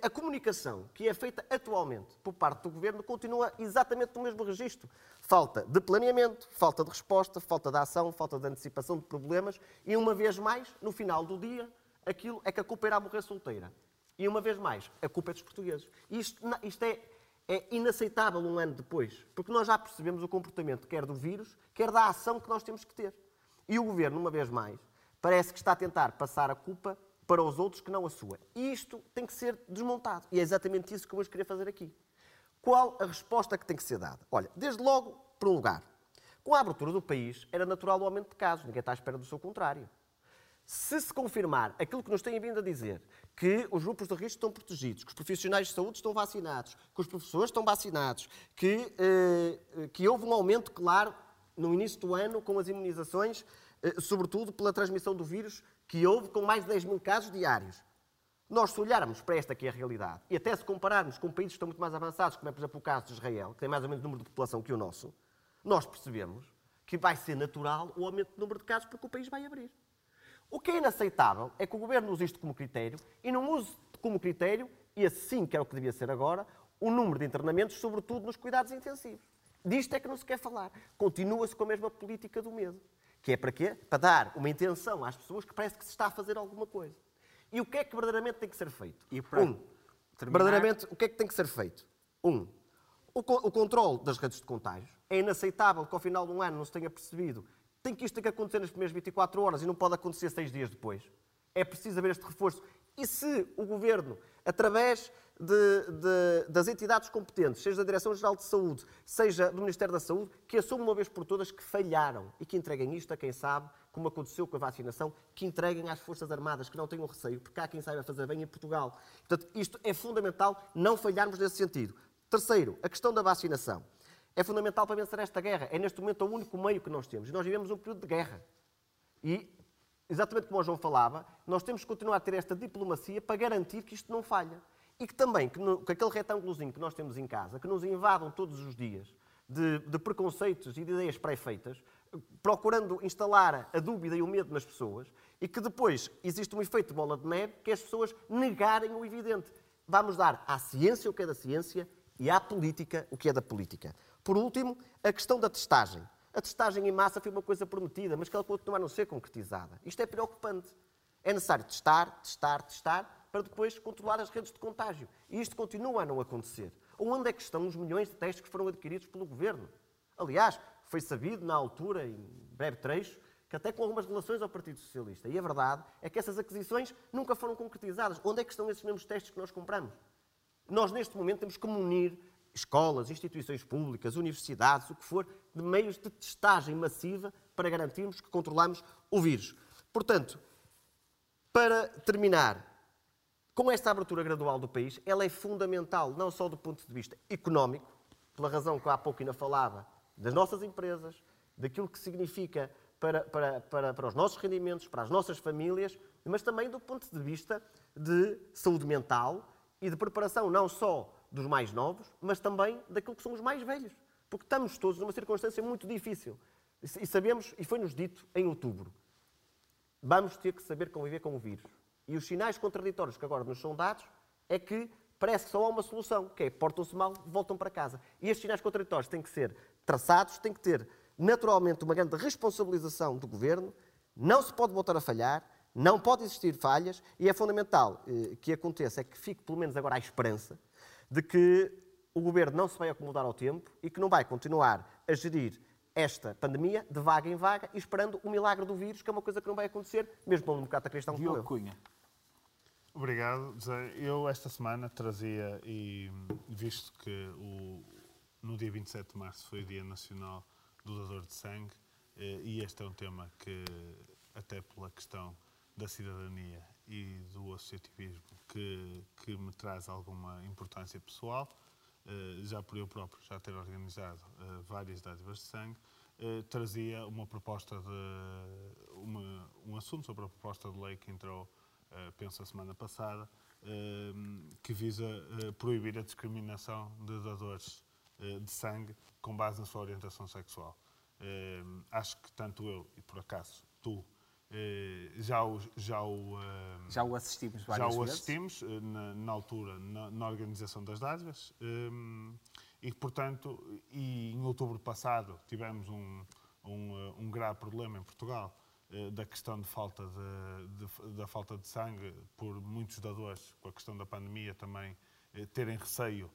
A comunicação que é feita atualmente por parte do governo continua exatamente no mesmo registro. Falta de planeamento, falta de resposta, falta de ação, falta de antecipação de problemas e, uma vez mais, no final do dia, aquilo é que a culpa irá morrer solteira. E uma vez mais, a culpa é dos portugueses. Isto, isto é, é inaceitável um ano depois, porque nós já percebemos o comportamento quer do vírus, quer da ação que nós temos que ter. E o governo, uma vez mais, parece que está a tentar passar a culpa para os outros que não a sua. E isto tem que ser desmontado. E é exatamente isso que eu hoje queria fazer aqui. Qual a resposta que tem que ser dada? Olha, desde logo, por um lugar, com a abertura do país, era natural o aumento de casos. Ninguém está à espera do seu contrário. Se se confirmar aquilo que nos têm vindo a dizer, que os grupos de risco estão protegidos, que os profissionais de saúde estão vacinados, que os professores estão vacinados, que, eh, que houve um aumento claro no início do ano com as imunizações, eh, sobretudo pela transmissão do vírus, que houve com mais de 10 mil casos diários. Nós, se olharmos para esta que é a realidade, e até se compararmos com países que estão muito mais avançados, como é, por exemplo, o caso de Israel, que tem mais ou menos o número de população que o nosso, nós percebemos que vai ser natural o aumento do número de casos porque o país vai abrir. O que é inaceitável é que o Governo use isto como critério e não use como critério, e assim que é o que devia ser agora, o número de internamentos, sobretudo nos cuidados intensivos. Disto é que não se quer falar. Continua-se com a mesma política do medo. Que é para quê? Para dar uma intenção às pessoas que parece que se está a fazer alguma coisa. E o que é que verdadeiramente tem que ser feito? Um, terminar... verdadeiramente, o que é que tem que ser feito? Um, o, o controle das redes de contágio. É inaceitável que ao final de um ano não se tenha percebido tem que isto tem que acontecer nas primeiras 24 horas e não pode acontecer seis dias depois. É preciso haver este reforço. E se o Governo, através de, de, das entidades competentes, seja da Direção-Geral de Saúde, seja do Ministério da Saúde, que assumam uma vez por todas que falharam e que entreguem isto a quem sabe, como aconteceu com a vacinação, que entreguem às Forças Armadas, que não tenham receio, porque há quem saiba fazer bem em Portugal. Portanto, isto é fundamental não falharmos nesse sentido. Terceiro, a questão da vacinação é fundamental para vencer esta guerra. É neste momento o único meio que nós temos. Nós vivemos um período de guerra. E, exatamente como o João falava, nós temos que continuar a ter esta diplomacia para garantir que isto não falha. E que também, que, no, que aquele retângulozinho que nós temos em casa, que nos invadam todos os dias de, de preconceitos e de ideias pré-feitas, procurando instalar a dúvida e o medo nas pessoas, e que depois existe um efeito de bola de neve que é as pessoas negarem o evidente. Vamos dar à ciência o que é da ciência e à política o que é da política. Por último, a questão da testagem. A testagem em massa foi uma coisa prometida, mas que ela continua a não ser concretizada. Isto é preocupante. É necessário testar, testar, testar, para depois controlar as redes de contágio. E isto continua a não acontecer. Onde é que estão os milhões de testes que foram adquiridos pelo Governo? Aliás, foi sabido na altura, em breve trecho, que até com algumas relações ao Partido Socialista. E a verdade é que essas aquisições nunca foram concretizadas. Onde é que estão esses mesmos testes que nós compramos? Nós, neste momento, temos que munir escolas, instituições públicas, universidades, o que for, de meios de testagem massiva para garantirmos que controlamos o vírus. Portanto, para terminar, com esta abertura gradual do país, ela é fundamental, não só do ponto de vista económico, pela razão que há pouco ainda falava, das nossas empresas, daquilo que significa para, para, para, para os nossos rendimentos, para as nossas famílias, mas também do ponto de vista de saúde mental e de preparação não só dos mais novos, mas também daquilo que são os mais velhos. Porque estamos todos numa circunstância muito difícil. E sabemos, e foi-nos dito em outubro, vamos ter que saber conviver com o vírus. E os sinais contraditórios que agora nos são dados é que parece que só há uma solução, que é portam-se mal, voltam para casa. E estes sinais contraditórios têm que ser traçados, têm que ter naturalmente uma grande responsabilização do governo, não se pode voltar a falhar, não pode existir falhas e é fundamental eh, que aconteça, é que fique pelo menos agora a esperança de que o governo não se vai acomodar ao tempo e que não vai continuar a gerir esta pandemia de vaga em vaga e esperando o milagre do vírus, que é uma coisa que não vai acontecer, mesmo para um democrata cristão como eu. Cunha. Obrigado, José. Eu esta semana trazia, e visto que o, no dia 27 de março foi o Dia Nacional do Dador de Sangue, eh, e este é um tema que, até pela questão da cidadania e do associativismo, que, que me traz alguma importância pessoal, eh, já por eu próprio já ter organizado eh, várias dádivas de sangue, trazia uma proposta de uma, um assunto sobre a proposta de lei que entrou, penso a semana passada, que visa proibir a discriminação de dadores de sangue com base na sua orientação sexual. Acho que tanto eu e por acaso tu eh, já o, já o, eh, já o assistimos várias Já o assistimos. Eh, na, na, altura na, na, organização das dádivas e, portanto, e em outubro passado tivemos um, um, um grave problema em Portugal da questão de falta de, de, da falta de sangue por muitos dadores, com a questão da pandemia também terem receio,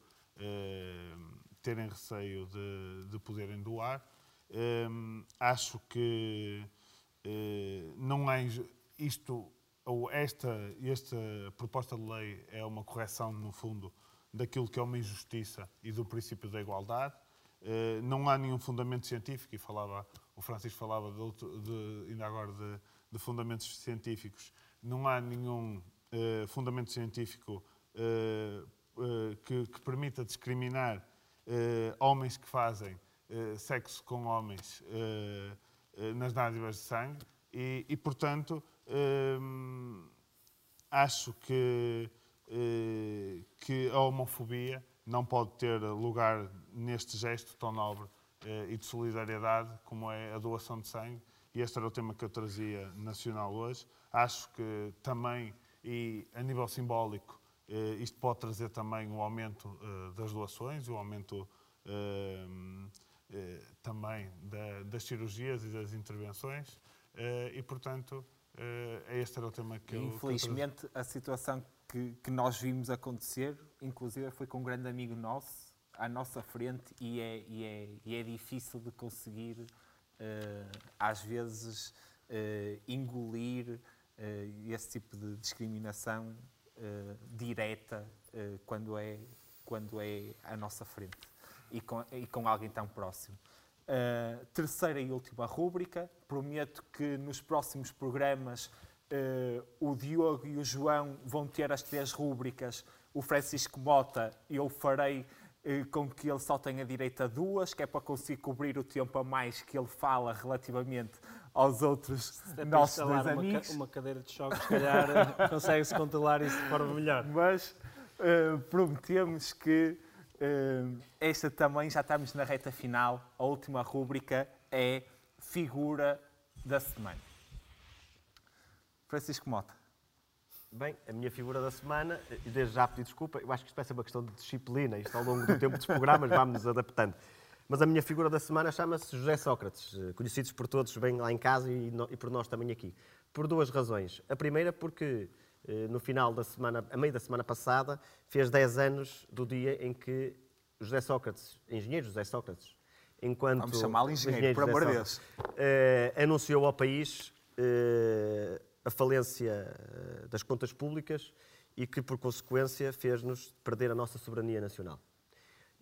terem receio de, de poderem doar. acho que eh, não é isto ou esta, esta proposta de lei é uma correção, no fundo, daquilo que é uma injustiça e do princípio da igualdade. Eh, não há nenhum fundamento científico, e falava, o Francisco falava de, de ainda agora de, de, fundamentos científicos, não há nenhum uh, fundamento científico uh, uh, que, que, permita discriminar homens que fazem sexo com homens nas dádivas de sangue. E, e portanto, acho que, que a homofobia não pode ter lugar neste gesto tão nobre e de solidariedade como é a doação de sangue. E este era o tema que eu trazia nacional hoje. Acho que também, e a nível simbólico, isto pode trazer também um aumento das doações, um aumento eh, também da, das cirurgias e das intervenções eh, e, portanto, eh, este era o tema que eu... Infelizmente, a situação que nós vimos acontecer, inclusive, foi com um grande amigo nosso, à nossa frente, e é, e é, e é difícil de conseguir, uh, às vezes, uh, engolir uh, esse tipo de discriminação direta quando, é, quando é à nossa frente e com, e com alguém tão próximo. Uh, terceira e última rúbrica. Prometo que nos próximos programas uh, o Diogo e o João vão ter as três rúbricas. O Francisco Mota, eu farei com que ele só tenha direito a duas, que é para conseguir cobrir o tempo a mais que ele fala relativamente aos outros nossos dois amigos. Uma, uma cadeira de choque, se calhar, consegue-se controlar isso de forma melhor. Mas prometemos que Uh, esta também já estamos na reta final. A última rúbrica é figura da semana. Francisco Mota. Bem, a minha figura da semana, desde já pedi desculpa, eu acho que isto ser uma questão de disciplina, isto ao longo do tempo dos programas <laughs> vamos nos adaptando. Mas a minha figura da semana chama-se José Sócrates, eh, conhecidos por todos bem lá em casa e, no, e por nós também aqui. Por duas razões. A primeira porque eh, no final da semana, a meio da semana passada, fez 10 anos do dia em que José Sócrates, engenheiro José Sócrates, enquanto Vamos chamá-lo engenheiro, por amor de Sócrates, eh, anunciou ao país eh, a falência eh, das contas públicas e que, por consequência, fez-nos perder a nossa soberania nacional.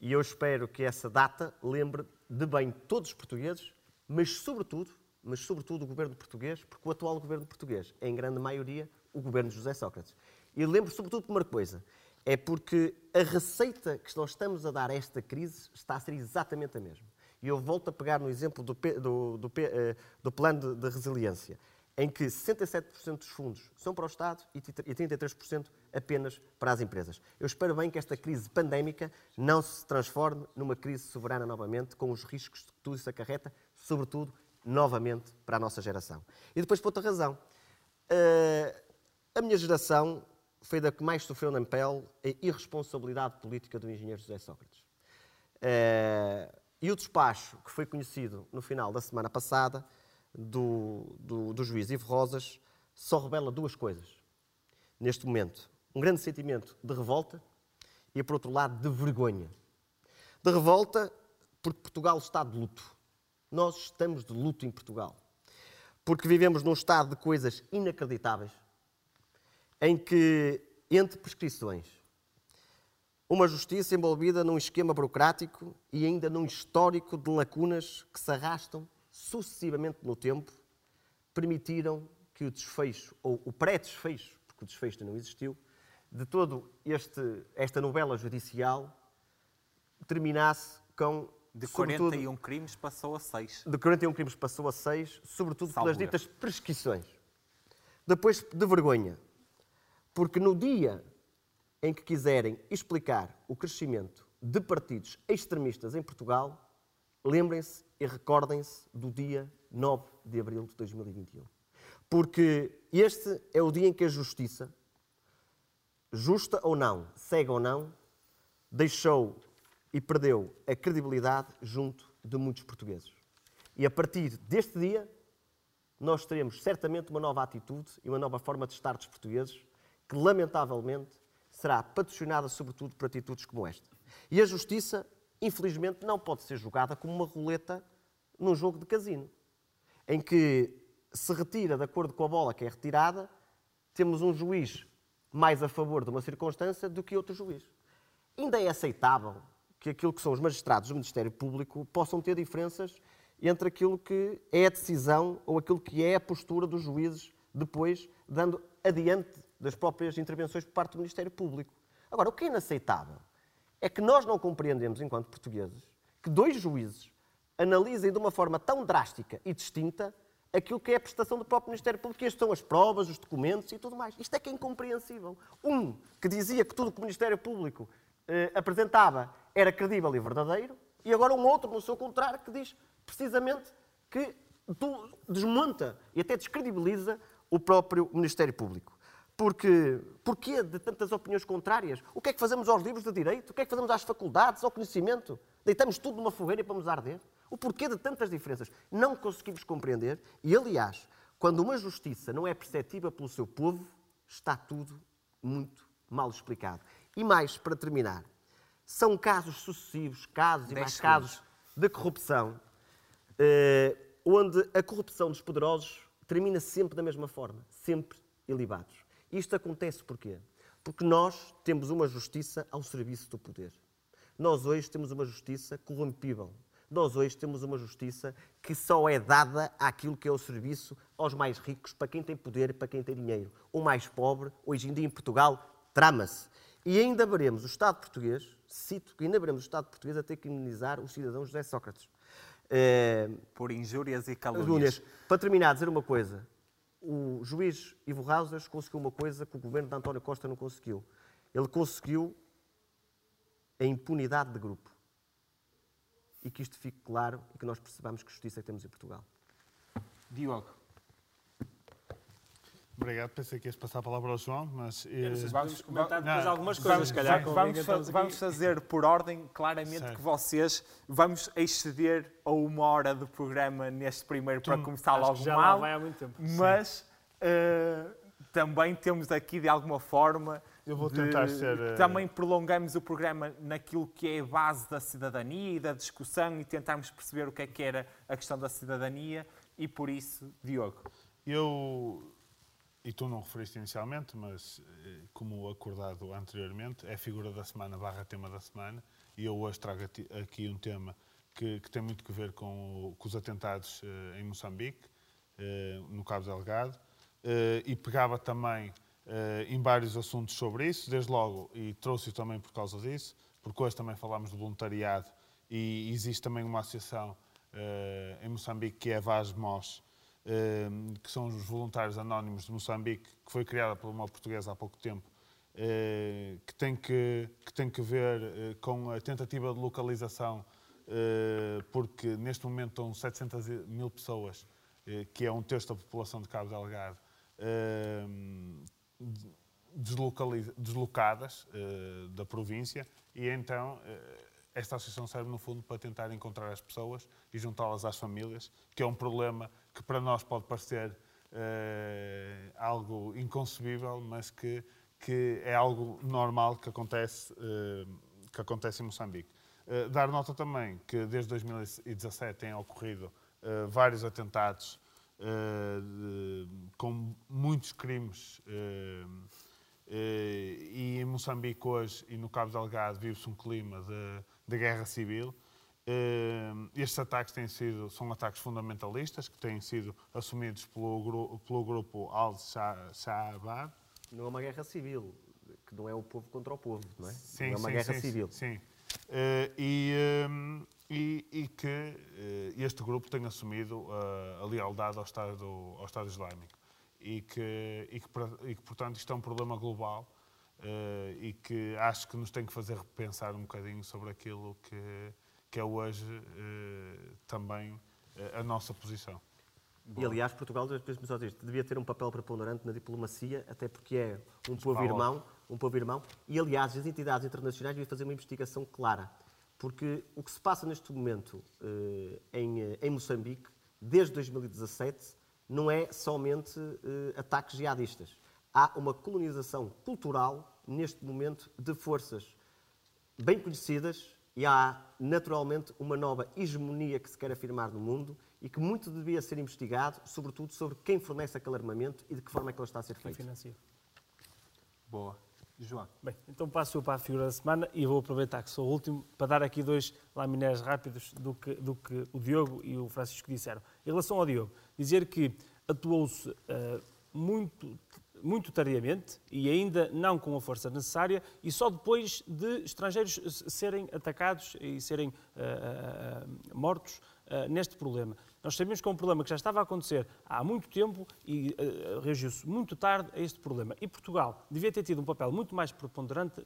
E eu espero que essa data lembre de bem todos os portugueses, mas sobretudo, mas sobretudo o governo português, porque o atual governo português é, em grande maioria, o governo de José Sócrates. E lembro sobretudo de uma coisa, é porque a receita que nós estamos a dar a esta crise está a ser exatamente a mesma. E eu volto a pegar no exemplo do, do, do, eh, do plano de, de resiliência em que 67% dos fundos são para o Estado e 33% apenas para as empresas. Eu espero bem que esta crise pandémica não se transforme numa crise soberana novamente, com os riscos que tudo isso acarreta, sobretudo, novamente, para a nossa geração. E depois, por outra razão, eh, a minha geração foi da que mais sofreu na pele a irresponsabilidade política do engenheiro José Sócrates. Eh, e o despacho que foi conhecido no final da semana passada do, do, do juiz Ivo Rosas só revela duas coisas neste momento. Um grande sentimento de revolta e, por outro lado, de vergonha. De revolta porque Portugal está de luto. Nós estamos de luto em Portugal. Porque vivemos num estado de coisas inacreditáveis, em que, entre prescrições, uma justiça envolvida num esquema burocrático e ainda num histórico de lacunas que se arrastam sucessivamente no tempo, permitiram que o desfecho, ou o pré-desfecho, porque o desfecho não existiu, de toda esta novela judicial terminasse com. De 41 crimes passou a 6. De 41 crimes passou a 6, sobretudo Salve pelas ditas prescrições. Depois de vergonha, porque no dia em que quiserem explicar o crescimento de partidos extremistas em Portugal, lembrem-se e recordem-se do dia 9 de abril de 2021. Porque este é o dia em que a justiça, justa ou não, cega ou não, deixou e perdeu a credibilidade junto de muitos portugueses. E a partir deste dia, nós teremos certamente uma nova atitude e uma nova forma de estar dos portugueses, que lamentavelmente será patrocinada sobretudo por atitudes como esta. E a justiça infelizmente, não pode ser jogada como uma roleta num jogo de casino, em que se retira de acordo com a bola que é retirada, temos um juiz mais a favor de uma circunstância do que outro juiz. Ainda é aceitável que aquilo que são os magistrados do Ministério Público possam ter diferenças entre aquilo que é a decisão ou aquilo que é a postura dos juízes depois, dando adiante das próprias intervenções por parte do Ministério Público. Agora, o que é inaceitável é que nós não compreendemos, enquanto portugueses, que dois juízes analisem de uma forma tão drástica e distinta aquilo que é a prestação do próprio Ministério Público, estas são as provas, os documentos e tudo mais. Isto é que é incompreensível. Um que dizia que tudo o que o Ministério Público eh, apresentava era credível e verdadeiro, e agora um outro, no seu contrário, que diz precisamente que desmonta e até descredibiliza o próprio Ministério Público. Porque, porquê de tantas opiniões contrárias? O que é que fazemos aos livros de direito? O que é que fazemos às faculdades, ao conhecimento? Deitamos tudo numa fogueira e vamos arder? O porquê de tantas diferenças? Não conseguimos compreender. E, aliás, quando uma justiça não é perceptível pelo seu povo, está tudo muito mal explicado. E mais, para terminar, são casos sucessivos, casos e mais casos de corrupção, eh, onde a corrupção dos poderosos termina sempre da mesma forma, sempre ilibados. Isto acontece porquê? Porque nós temos uma justiça ao serviço do poder. Nós hoje temos uma justiça corrompível. Nós hoje temos uma justiça que só é dada àquilo que é o serviço aos mais ricos, para quem tem poder e para quem tem dinheiro. O mais pobre, hoje em dia em Portugal, trama-se. E ainda veremos o Estado português, cito que ainda veremos o Estado português a ter que imunizar o cidadão José Sócrates. É... Por injúrias e calúnias. Para terminar, dizer uma coisa o juiz Ivo Rausas conseguiu uma coisa que o governo de António Costa não conseguiu. Ele conseguiu a impunidade de grupo. E que isto fique claro e que nós percebamos que justiça é temos em Portugal. Diogo. Obrigado, pensei que ias passar a palavra ao João, mas... Eu não sei se eh, podemos comentar depois não, algumas Vamos, coisas, se calhar. vamos, vamos, vamos fazer por ordem, claramente Certo. que vocês vamos exceder a uma hora do programa neste primeiro para começar Acho logo que já mal, vai há muito tempo. mas eh, também temos aqui de alguma forma Eu vou de- tentar ser, eh, também prolongamos o programa naquilo que é a base da cidadania e da discussão e tentarmos perceber o que é que era a questão da cidadania e por isso, Diogo. Eu, e tu não referiste inicialmente, mas eh, como acordado anteriormente, é figura da semana barra tema da semana. E eu hoje trago aqui um tema que, que tem muito que ver com, com os atentados eh, em Moçambique, eh, no Cabo Delgado, eh, e pegava também em vários assuntos sobre isso, desde logo, e trouxe-o também por causa disso, porque hoje também falámos de voluntariado. E existe também uma associação em Moçambique que é a VASMOS, eh, que são os voluntários anónimos de Moçambique, que foi criada por uma portuguesa há pouco tempo, eh, que, tem que, que tem que ver eh, com a tentativa de localização, eh, porque neste momento estão 700 mil pessoas, que é um terço da população de Cabo Delgado, eh, deslocaliza- deslocadas da província, e então esta associação serve no fundo para tentar encontrar as pessoas e juntá-las às famílias, que é um problema que para nós pode parecer eh, algo inconcebível, mas que, que é algo normal que acontece, eh, que acontece em Moçambique. Eh, dar nota também que desde 2017 têm ocorrido vários atentados de- com muitos crimes e em Moçambique hoje e no Cabo Delgado vive-se um clima de, de guerra civil. Eh, estes ataques têm sido, são ataques fundamentalistas que têm sido assumidos pelo, pelo grupo Al-Shabaab. Não é uma guerra civil, que não é o povo contra o povo, não é? Sim, não é uma sim, guerra sim, civil. Sim. Eh, e, ehm, e, e que eh, este grupo tem assumido eh, a lealdade ao Estado, ao Estado Islâmico. E que, e, que, e que, portanto, isto é um problema global e que acho que nos tem que fazer repensar um bocadinho sobre aquilo que, que é hoje eh, também eh, a nossa posição. E aliás, Portugal, só dizer isto, devia ter um papel preponderante na diplomacia, até porque é um povo irmão, um povo irmão. E aliás, as entidades internacionais deviam fazer uma investigação clara, porque o que se passa neste momento eh, em, eh, em Moçambique, desde 2017, não é somente eh, ataques jihadistas. Há uma colonização cultural neste momento de forças bem conhecidas e há naturalmente uma nova hegemonia que se quer afirmar no mundo e que muito devia ser investigado, sobretudo sobre quem fornece aquele armamento e de que forma é que ele está a ser Quem feito. financia. Boa. João. Bem, então passo eu para a figura da semana e vou aproveitar que sou o último para dar aqui dois laminés rápidos do que, do que o Diogo e o Francisco disseram. Em relação ao Diogo, dizer que atuou-se eh, muito, muito tardíamente e ainda não com a força necessária e só depois de estrangeiros serem atacados e serem eh, eh, mortos eh, neste problema. Nós sabemos que é um problema que já estava a acontecer há muito tempo e reagiu-se muito tarde a este problema. E Portugal devia ter tido um papel muito mais preponderante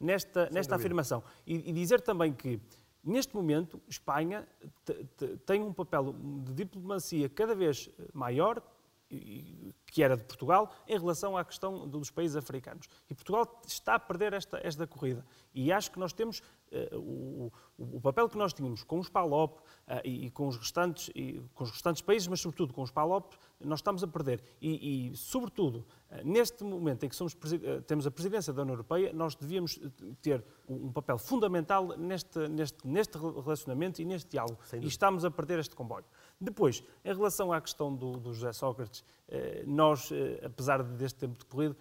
nesta, nesta afirmação. E, e dizer também que, neste momento, Espanha te- te- tem um papel de diplomacia cada vez maior que era de Portugal em relação à questão dos países africanos. E Portugal está a perder esta, esta corrida. E acho que nós temos eh, o, o- papel que nós tínhamos com os PALOP eh, e, e com, os restantes, e com os restantes países, mas sobretudo com os PALOP, nós estamos a perder. E, e, sobretudo, eh, neste momento em que somos, temos a presidência da União Europeia, nós devíamos ter um papel fundamental neste, neste, neste relacionamento e neste diálogo. E estamos a perder este comboio. Depois, em relação à questão do, do José Sócrates, eh, nós, eh, apesar deste tempo decorrido,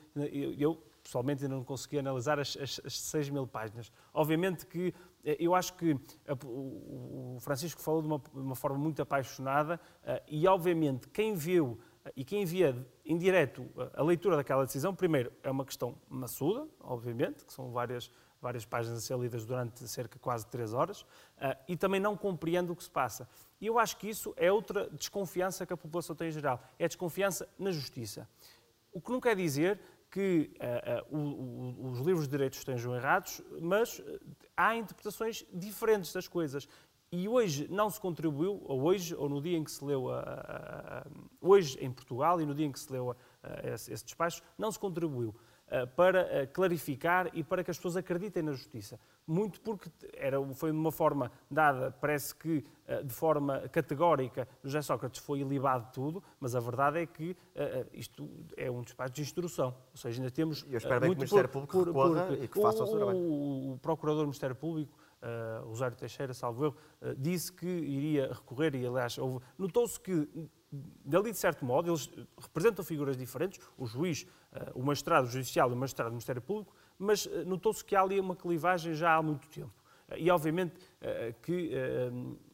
eu, pessoalmente ainda não consegui analisar as, as, as 6 mil páginas. Obviamente que eh, eu acho que o, Francisco falou de uma, uma forma muito apaixonada e, obviamente, quem viu e quem via em direto a leitura daquela decisão, primeiro, é uma questão maçuda, obviamente, que são várias, várias páginas a ser lidas durante cerca de quase três horas, eh, e também não compreende o que se passa. E eu acho que isso é outra desconfiança que a população tem em geral, é a desconfiança na justiça. O que não quer dizer que eh, eh, o- o- os livros de direito estejam errados, mas há interpretações diferentes das coisas. E hoje não se contribuiu, ou hoje, ou no dia em que se leu, a, a- a- hoje em Portugal e no dia em que se leu esse, esse despacho, não se contribuiu para clarificar e para que as pessoas acreditem na justiça. Muito porque era, foi de uma forma dada, parece que de forma categórica, José Sócrates foi ilibado tudo, mas a verdade é que isto é um despacho de instrução. Ou seja, ainda temos. Eu espero bem que o Ministério por, Público recorra por, e que faça o, seu trabalho. O, o Procurador do Ministério Público uh, Rosário Teixeira, salvo eu, uh, disse que iria recorrer, e aliás, notou-se que, dali de certo modo, eles representam figuras diferentes, o juiz, uh, o magistrado judicial e o magistrado do Ministério Público, mas notou-se que há ali uma clivagem já há muito tempo. E, obviamente, que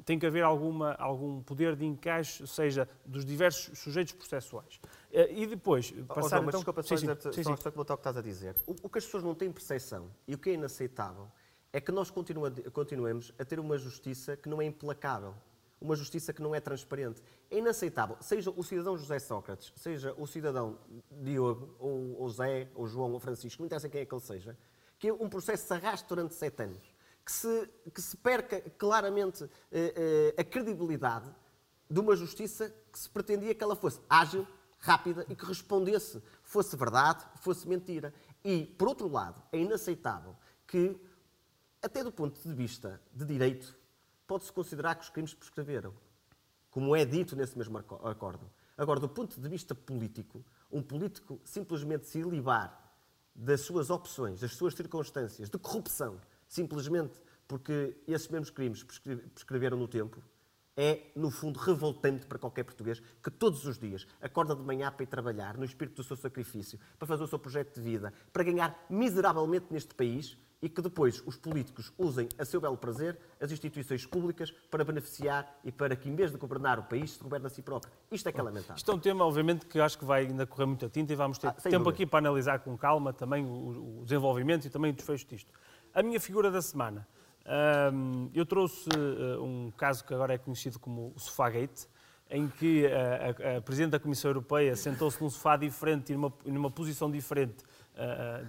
tem que haver alguma, algum poder de encaixe, seja dos diversos sujeitos processuais. E depois, passar... Oh, João, então... desculpa, só, sim, sim, sim, só, que o que estás a dizer. O, o que as pessoas não têm percepção e o que é inaceitável é que nós continua, continuemos a ter uma justiça que não é implacável, uma justiça que não é transparente. É inaceitável, seja o cidadão José Sócrates, seja o cidadão Diogo, ou, ou Zé, ou João, ou Francisco, não interessa quem é que ele seja, que um processo se arraste durante sete anos, que se, que se perca claramente eh, eh, a credibilidade de uma justiça que se pretendia que ela fosse ágil, rápida e que respondesse, fosse verdade, fosse mentira. E, por outro lado, é inaceitável que até do ponto de vista de direito, pode-se considerar que os crimes prescreveram, como é dito nesse mesmo acordo. Agora, do ponto de vista político, um político simplesmente se ilibar das suas opções, das suas circunstâncias de corrupção, simplesmente porque esses mesmos crimes prescreveram no tempo, é, no fundo, revoltante para qualquer português que todos os dias acorda de manhã para ir trabalhar, no espírito do seu sacrifício, para fazer o seu projeto de vida, para ganhar miseravelmente neste país e que depois os políticos usem a seu belo prazer as instituições públicas para beneficiar e para que, em vez de governar o país, se governe a si próprio. Isto é que é lamentável. Isto é um tema, obviamente, que acho que vai ainda correr muita tinta e vamos ter ah, tempo dúvida. aqui para analisar com calma também o, o, desenvolvimento e também o desfecho disto. A minha figura da semana. Um, eu trouxe uh, um caso que agora é conhecido como o Sofagate, em que a, a, a Presidente da Comissão Europeia sentou-se num sofá diferente e numa, numa posição diferente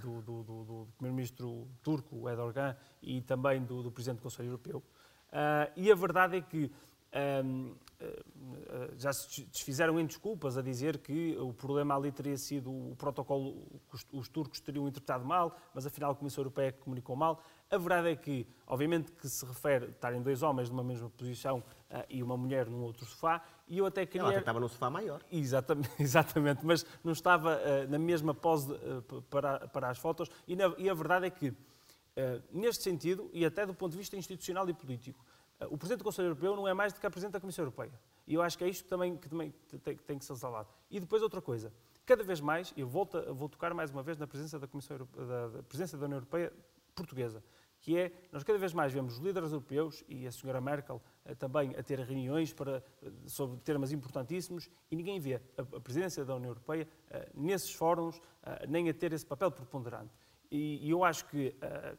do, do, do, do primeiro-ministro turco, Erdogan, e também do, presidente do Conselho Europeu. Uh, e a verdade é que um, já se desfizeram em desculpas a dizer que o problema ali teria sido o protocolo que os, os turcos teriam interpretado mal, mas afinal a Comissão Europeia comunicou mal. A verdade é que, obviamente, que se refere a estarem dois homens numa mesma posição e uma mulher num outro sofá, e eu até queria... Ela até estava num sofá maior. Exatamente, <laughs> exatamente mas não estava uh, na mesma pose uh, para, para as fotos, e, na, e, a verdade é que, neste sentido, e até do ponto de vista institucional e político, o Presidente do Conselho Europeu não é mais do que a Presidente da Comissão Europeia. E eu acho que é isto que também, que também tem, tem que ser salvado. E depois outra coisa, cada vez mais, eu volto vou tocar mais uma vez na presença da, Comissão da presença da União Europeia portuguesa que é, nós cada vez mais vemos os líderes europeus e a senhora Merkel eh, também a ter reuniões para, eh, sobre temas importantíssimos e ninguém vê a, presidência da União Europeia eh, nesses fóruns nem a ter esse papel preponderante. E, eu acho que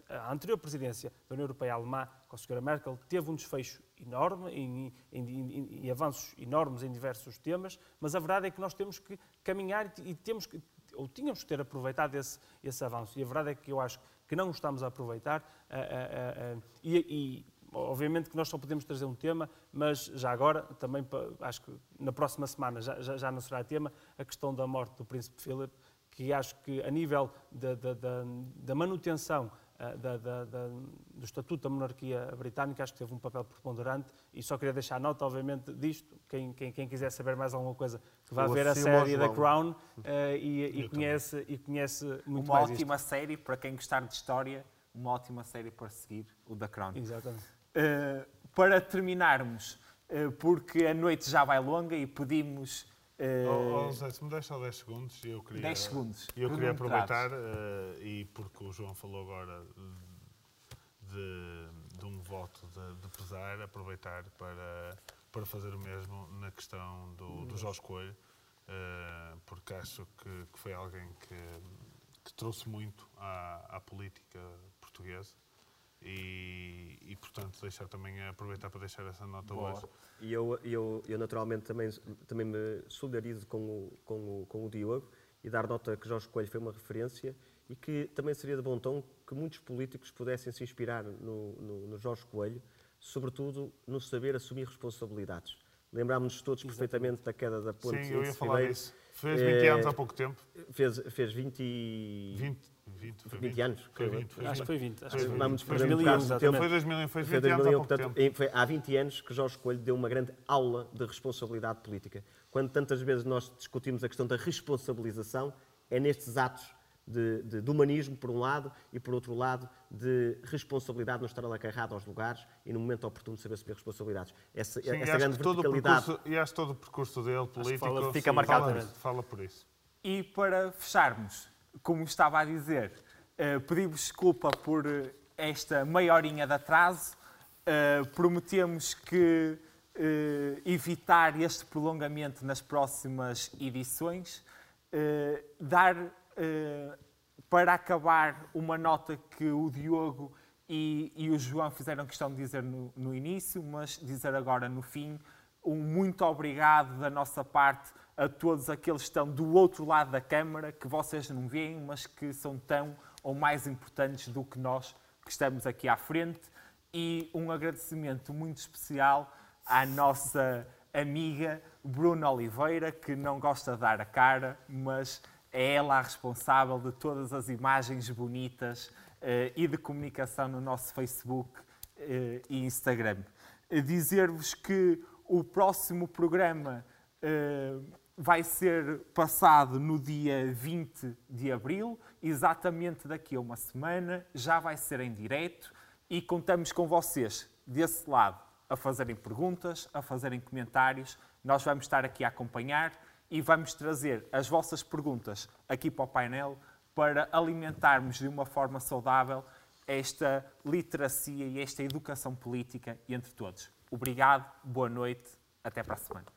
a, anterior presidência da União Europeia alemã, com a senhora Merkel, teve um desfecho enorme em, em, em, em, avanços enormes em diversos temas, mas a verdade é que nós temos que caminhar e temos que, ou tínhamos que ter aproveitado esse, esse avanço. E a verdade é que eu acho que não estamos a aproveitar. e, e, obviamente que nós só podemos trazer um tema, mas já agora, também acho que na próxima semana já, já, já não será tema, a questão da morte do Príncipe Philip, que acho que a nível da, da, da, da manutenção eh, da, da, da, do Estatuto da Monarquia Britânica, acho que teve um papel preponderante e só queria deixar nota, obviamente, disto. Quem, quem, quem quiser saber mais alguma coisa, que vá ver a série da Crown uh, e, e conhece, e conhece muito uma mais Uma ótima isto. série, para quem gostar de história, uma ótima série para seguir, o da Crown. Exatamente. Uh, para terminarmos, uh, porque a noite já vai longa e pedimos Uh, oh, oh, Zé, se me deixa só 10 segundos, eu queria, 10 segundos. Eu queria aproveitar, uh, e porque o João falou agora de, de um voto de, de, pesar, aproveitar para, para fazer o mesmo na questão do, do Jorge Coelho, uh, porque acho que, que, foi alguém que, que trouxe muito à, à política portuguesa e, e, portanto, deixar também aproveitar para deixar essa nota Boa. hoje. E eu, eu, eu, naturalmente, também, também me solidarizo com o, com, o, com o Diogo e dar nota que Jorge Coelho foi uma referência e que também seria de bom tom que muitos políticos pudessem se inspirar no, no, no Jorge Coelho, sobretudo no saber assumir responsabilidades. Lembrámos-nos todos Exatamente. perfeitamente da queda da ponte Sim, eu ia falar disso Fez 20 Eh, anos há pouco tempo. Fez, fez 20, e- 20, 20, foi 20 anos. Foi creio eu. 20, foi Acho 20. que foi 20. Acho Foi que foi 20. Vamos Foi perder um 2001, bocado de tempo. Foi exatamente. 2000, foi Foi 20 anos há 2001, pouco portanto, foi há 20 anos que Jorge Coelho deu uma grande aula de responsabilidade política. Quando tantas vezes nós discutimos a questão da responsabilização, é nestes atos de, de- de humanismo, por um lado, e por outro lado, de responsabilidade não estar acarrado aos lugares e no momento oportuno saber assumir responsabilidades. Essa, Sim, essa grande que todo o verticalidade. percurso- E acho todo o percurso dele político fala- fica sim, marcado fala, por isso. fala por isso. E para fecharmos, como estava a dizer, eh, pedimos desculpa por eh, esta meia horinha de atraso. Eh, prometemos que eh, evitar este prolongamento nas próximas edições. Dar para acabar uma nota que o Diogo e, e o João fizeram questão de dizer no, no início, mas dizer agora no fim, um muito obrigado da nossa parte a todos aqueles que estão do outro lado da Câmara, que vocês não veem, mas que são tão ou mais importantes do que nós que estamos aqui à frente. E um agradecimento muito especial à nossa amiga Bruna Oliveira, que não gosta de dar a cara, mas é ela a responsável de todas as imagens bonitas eh, e de comunicação no nosso Facebook eh, e Instagram. Eh, Dizer-vos que o próximo programa eh, vai ser passado no dia 20 de abril, exatamente daqui a uma semana, já vai ser em direto e contamos com vocês desse lado a fazerem perguntas, a fazerem comentários. Nós vamos estar aqui a acompanhar e vamos trazer as vossas perguntas aqui para o painel para alimentarmos de uma forma saudável esta literacia e esta educação política entre todos. Obrigado, boa noite, até para a semana.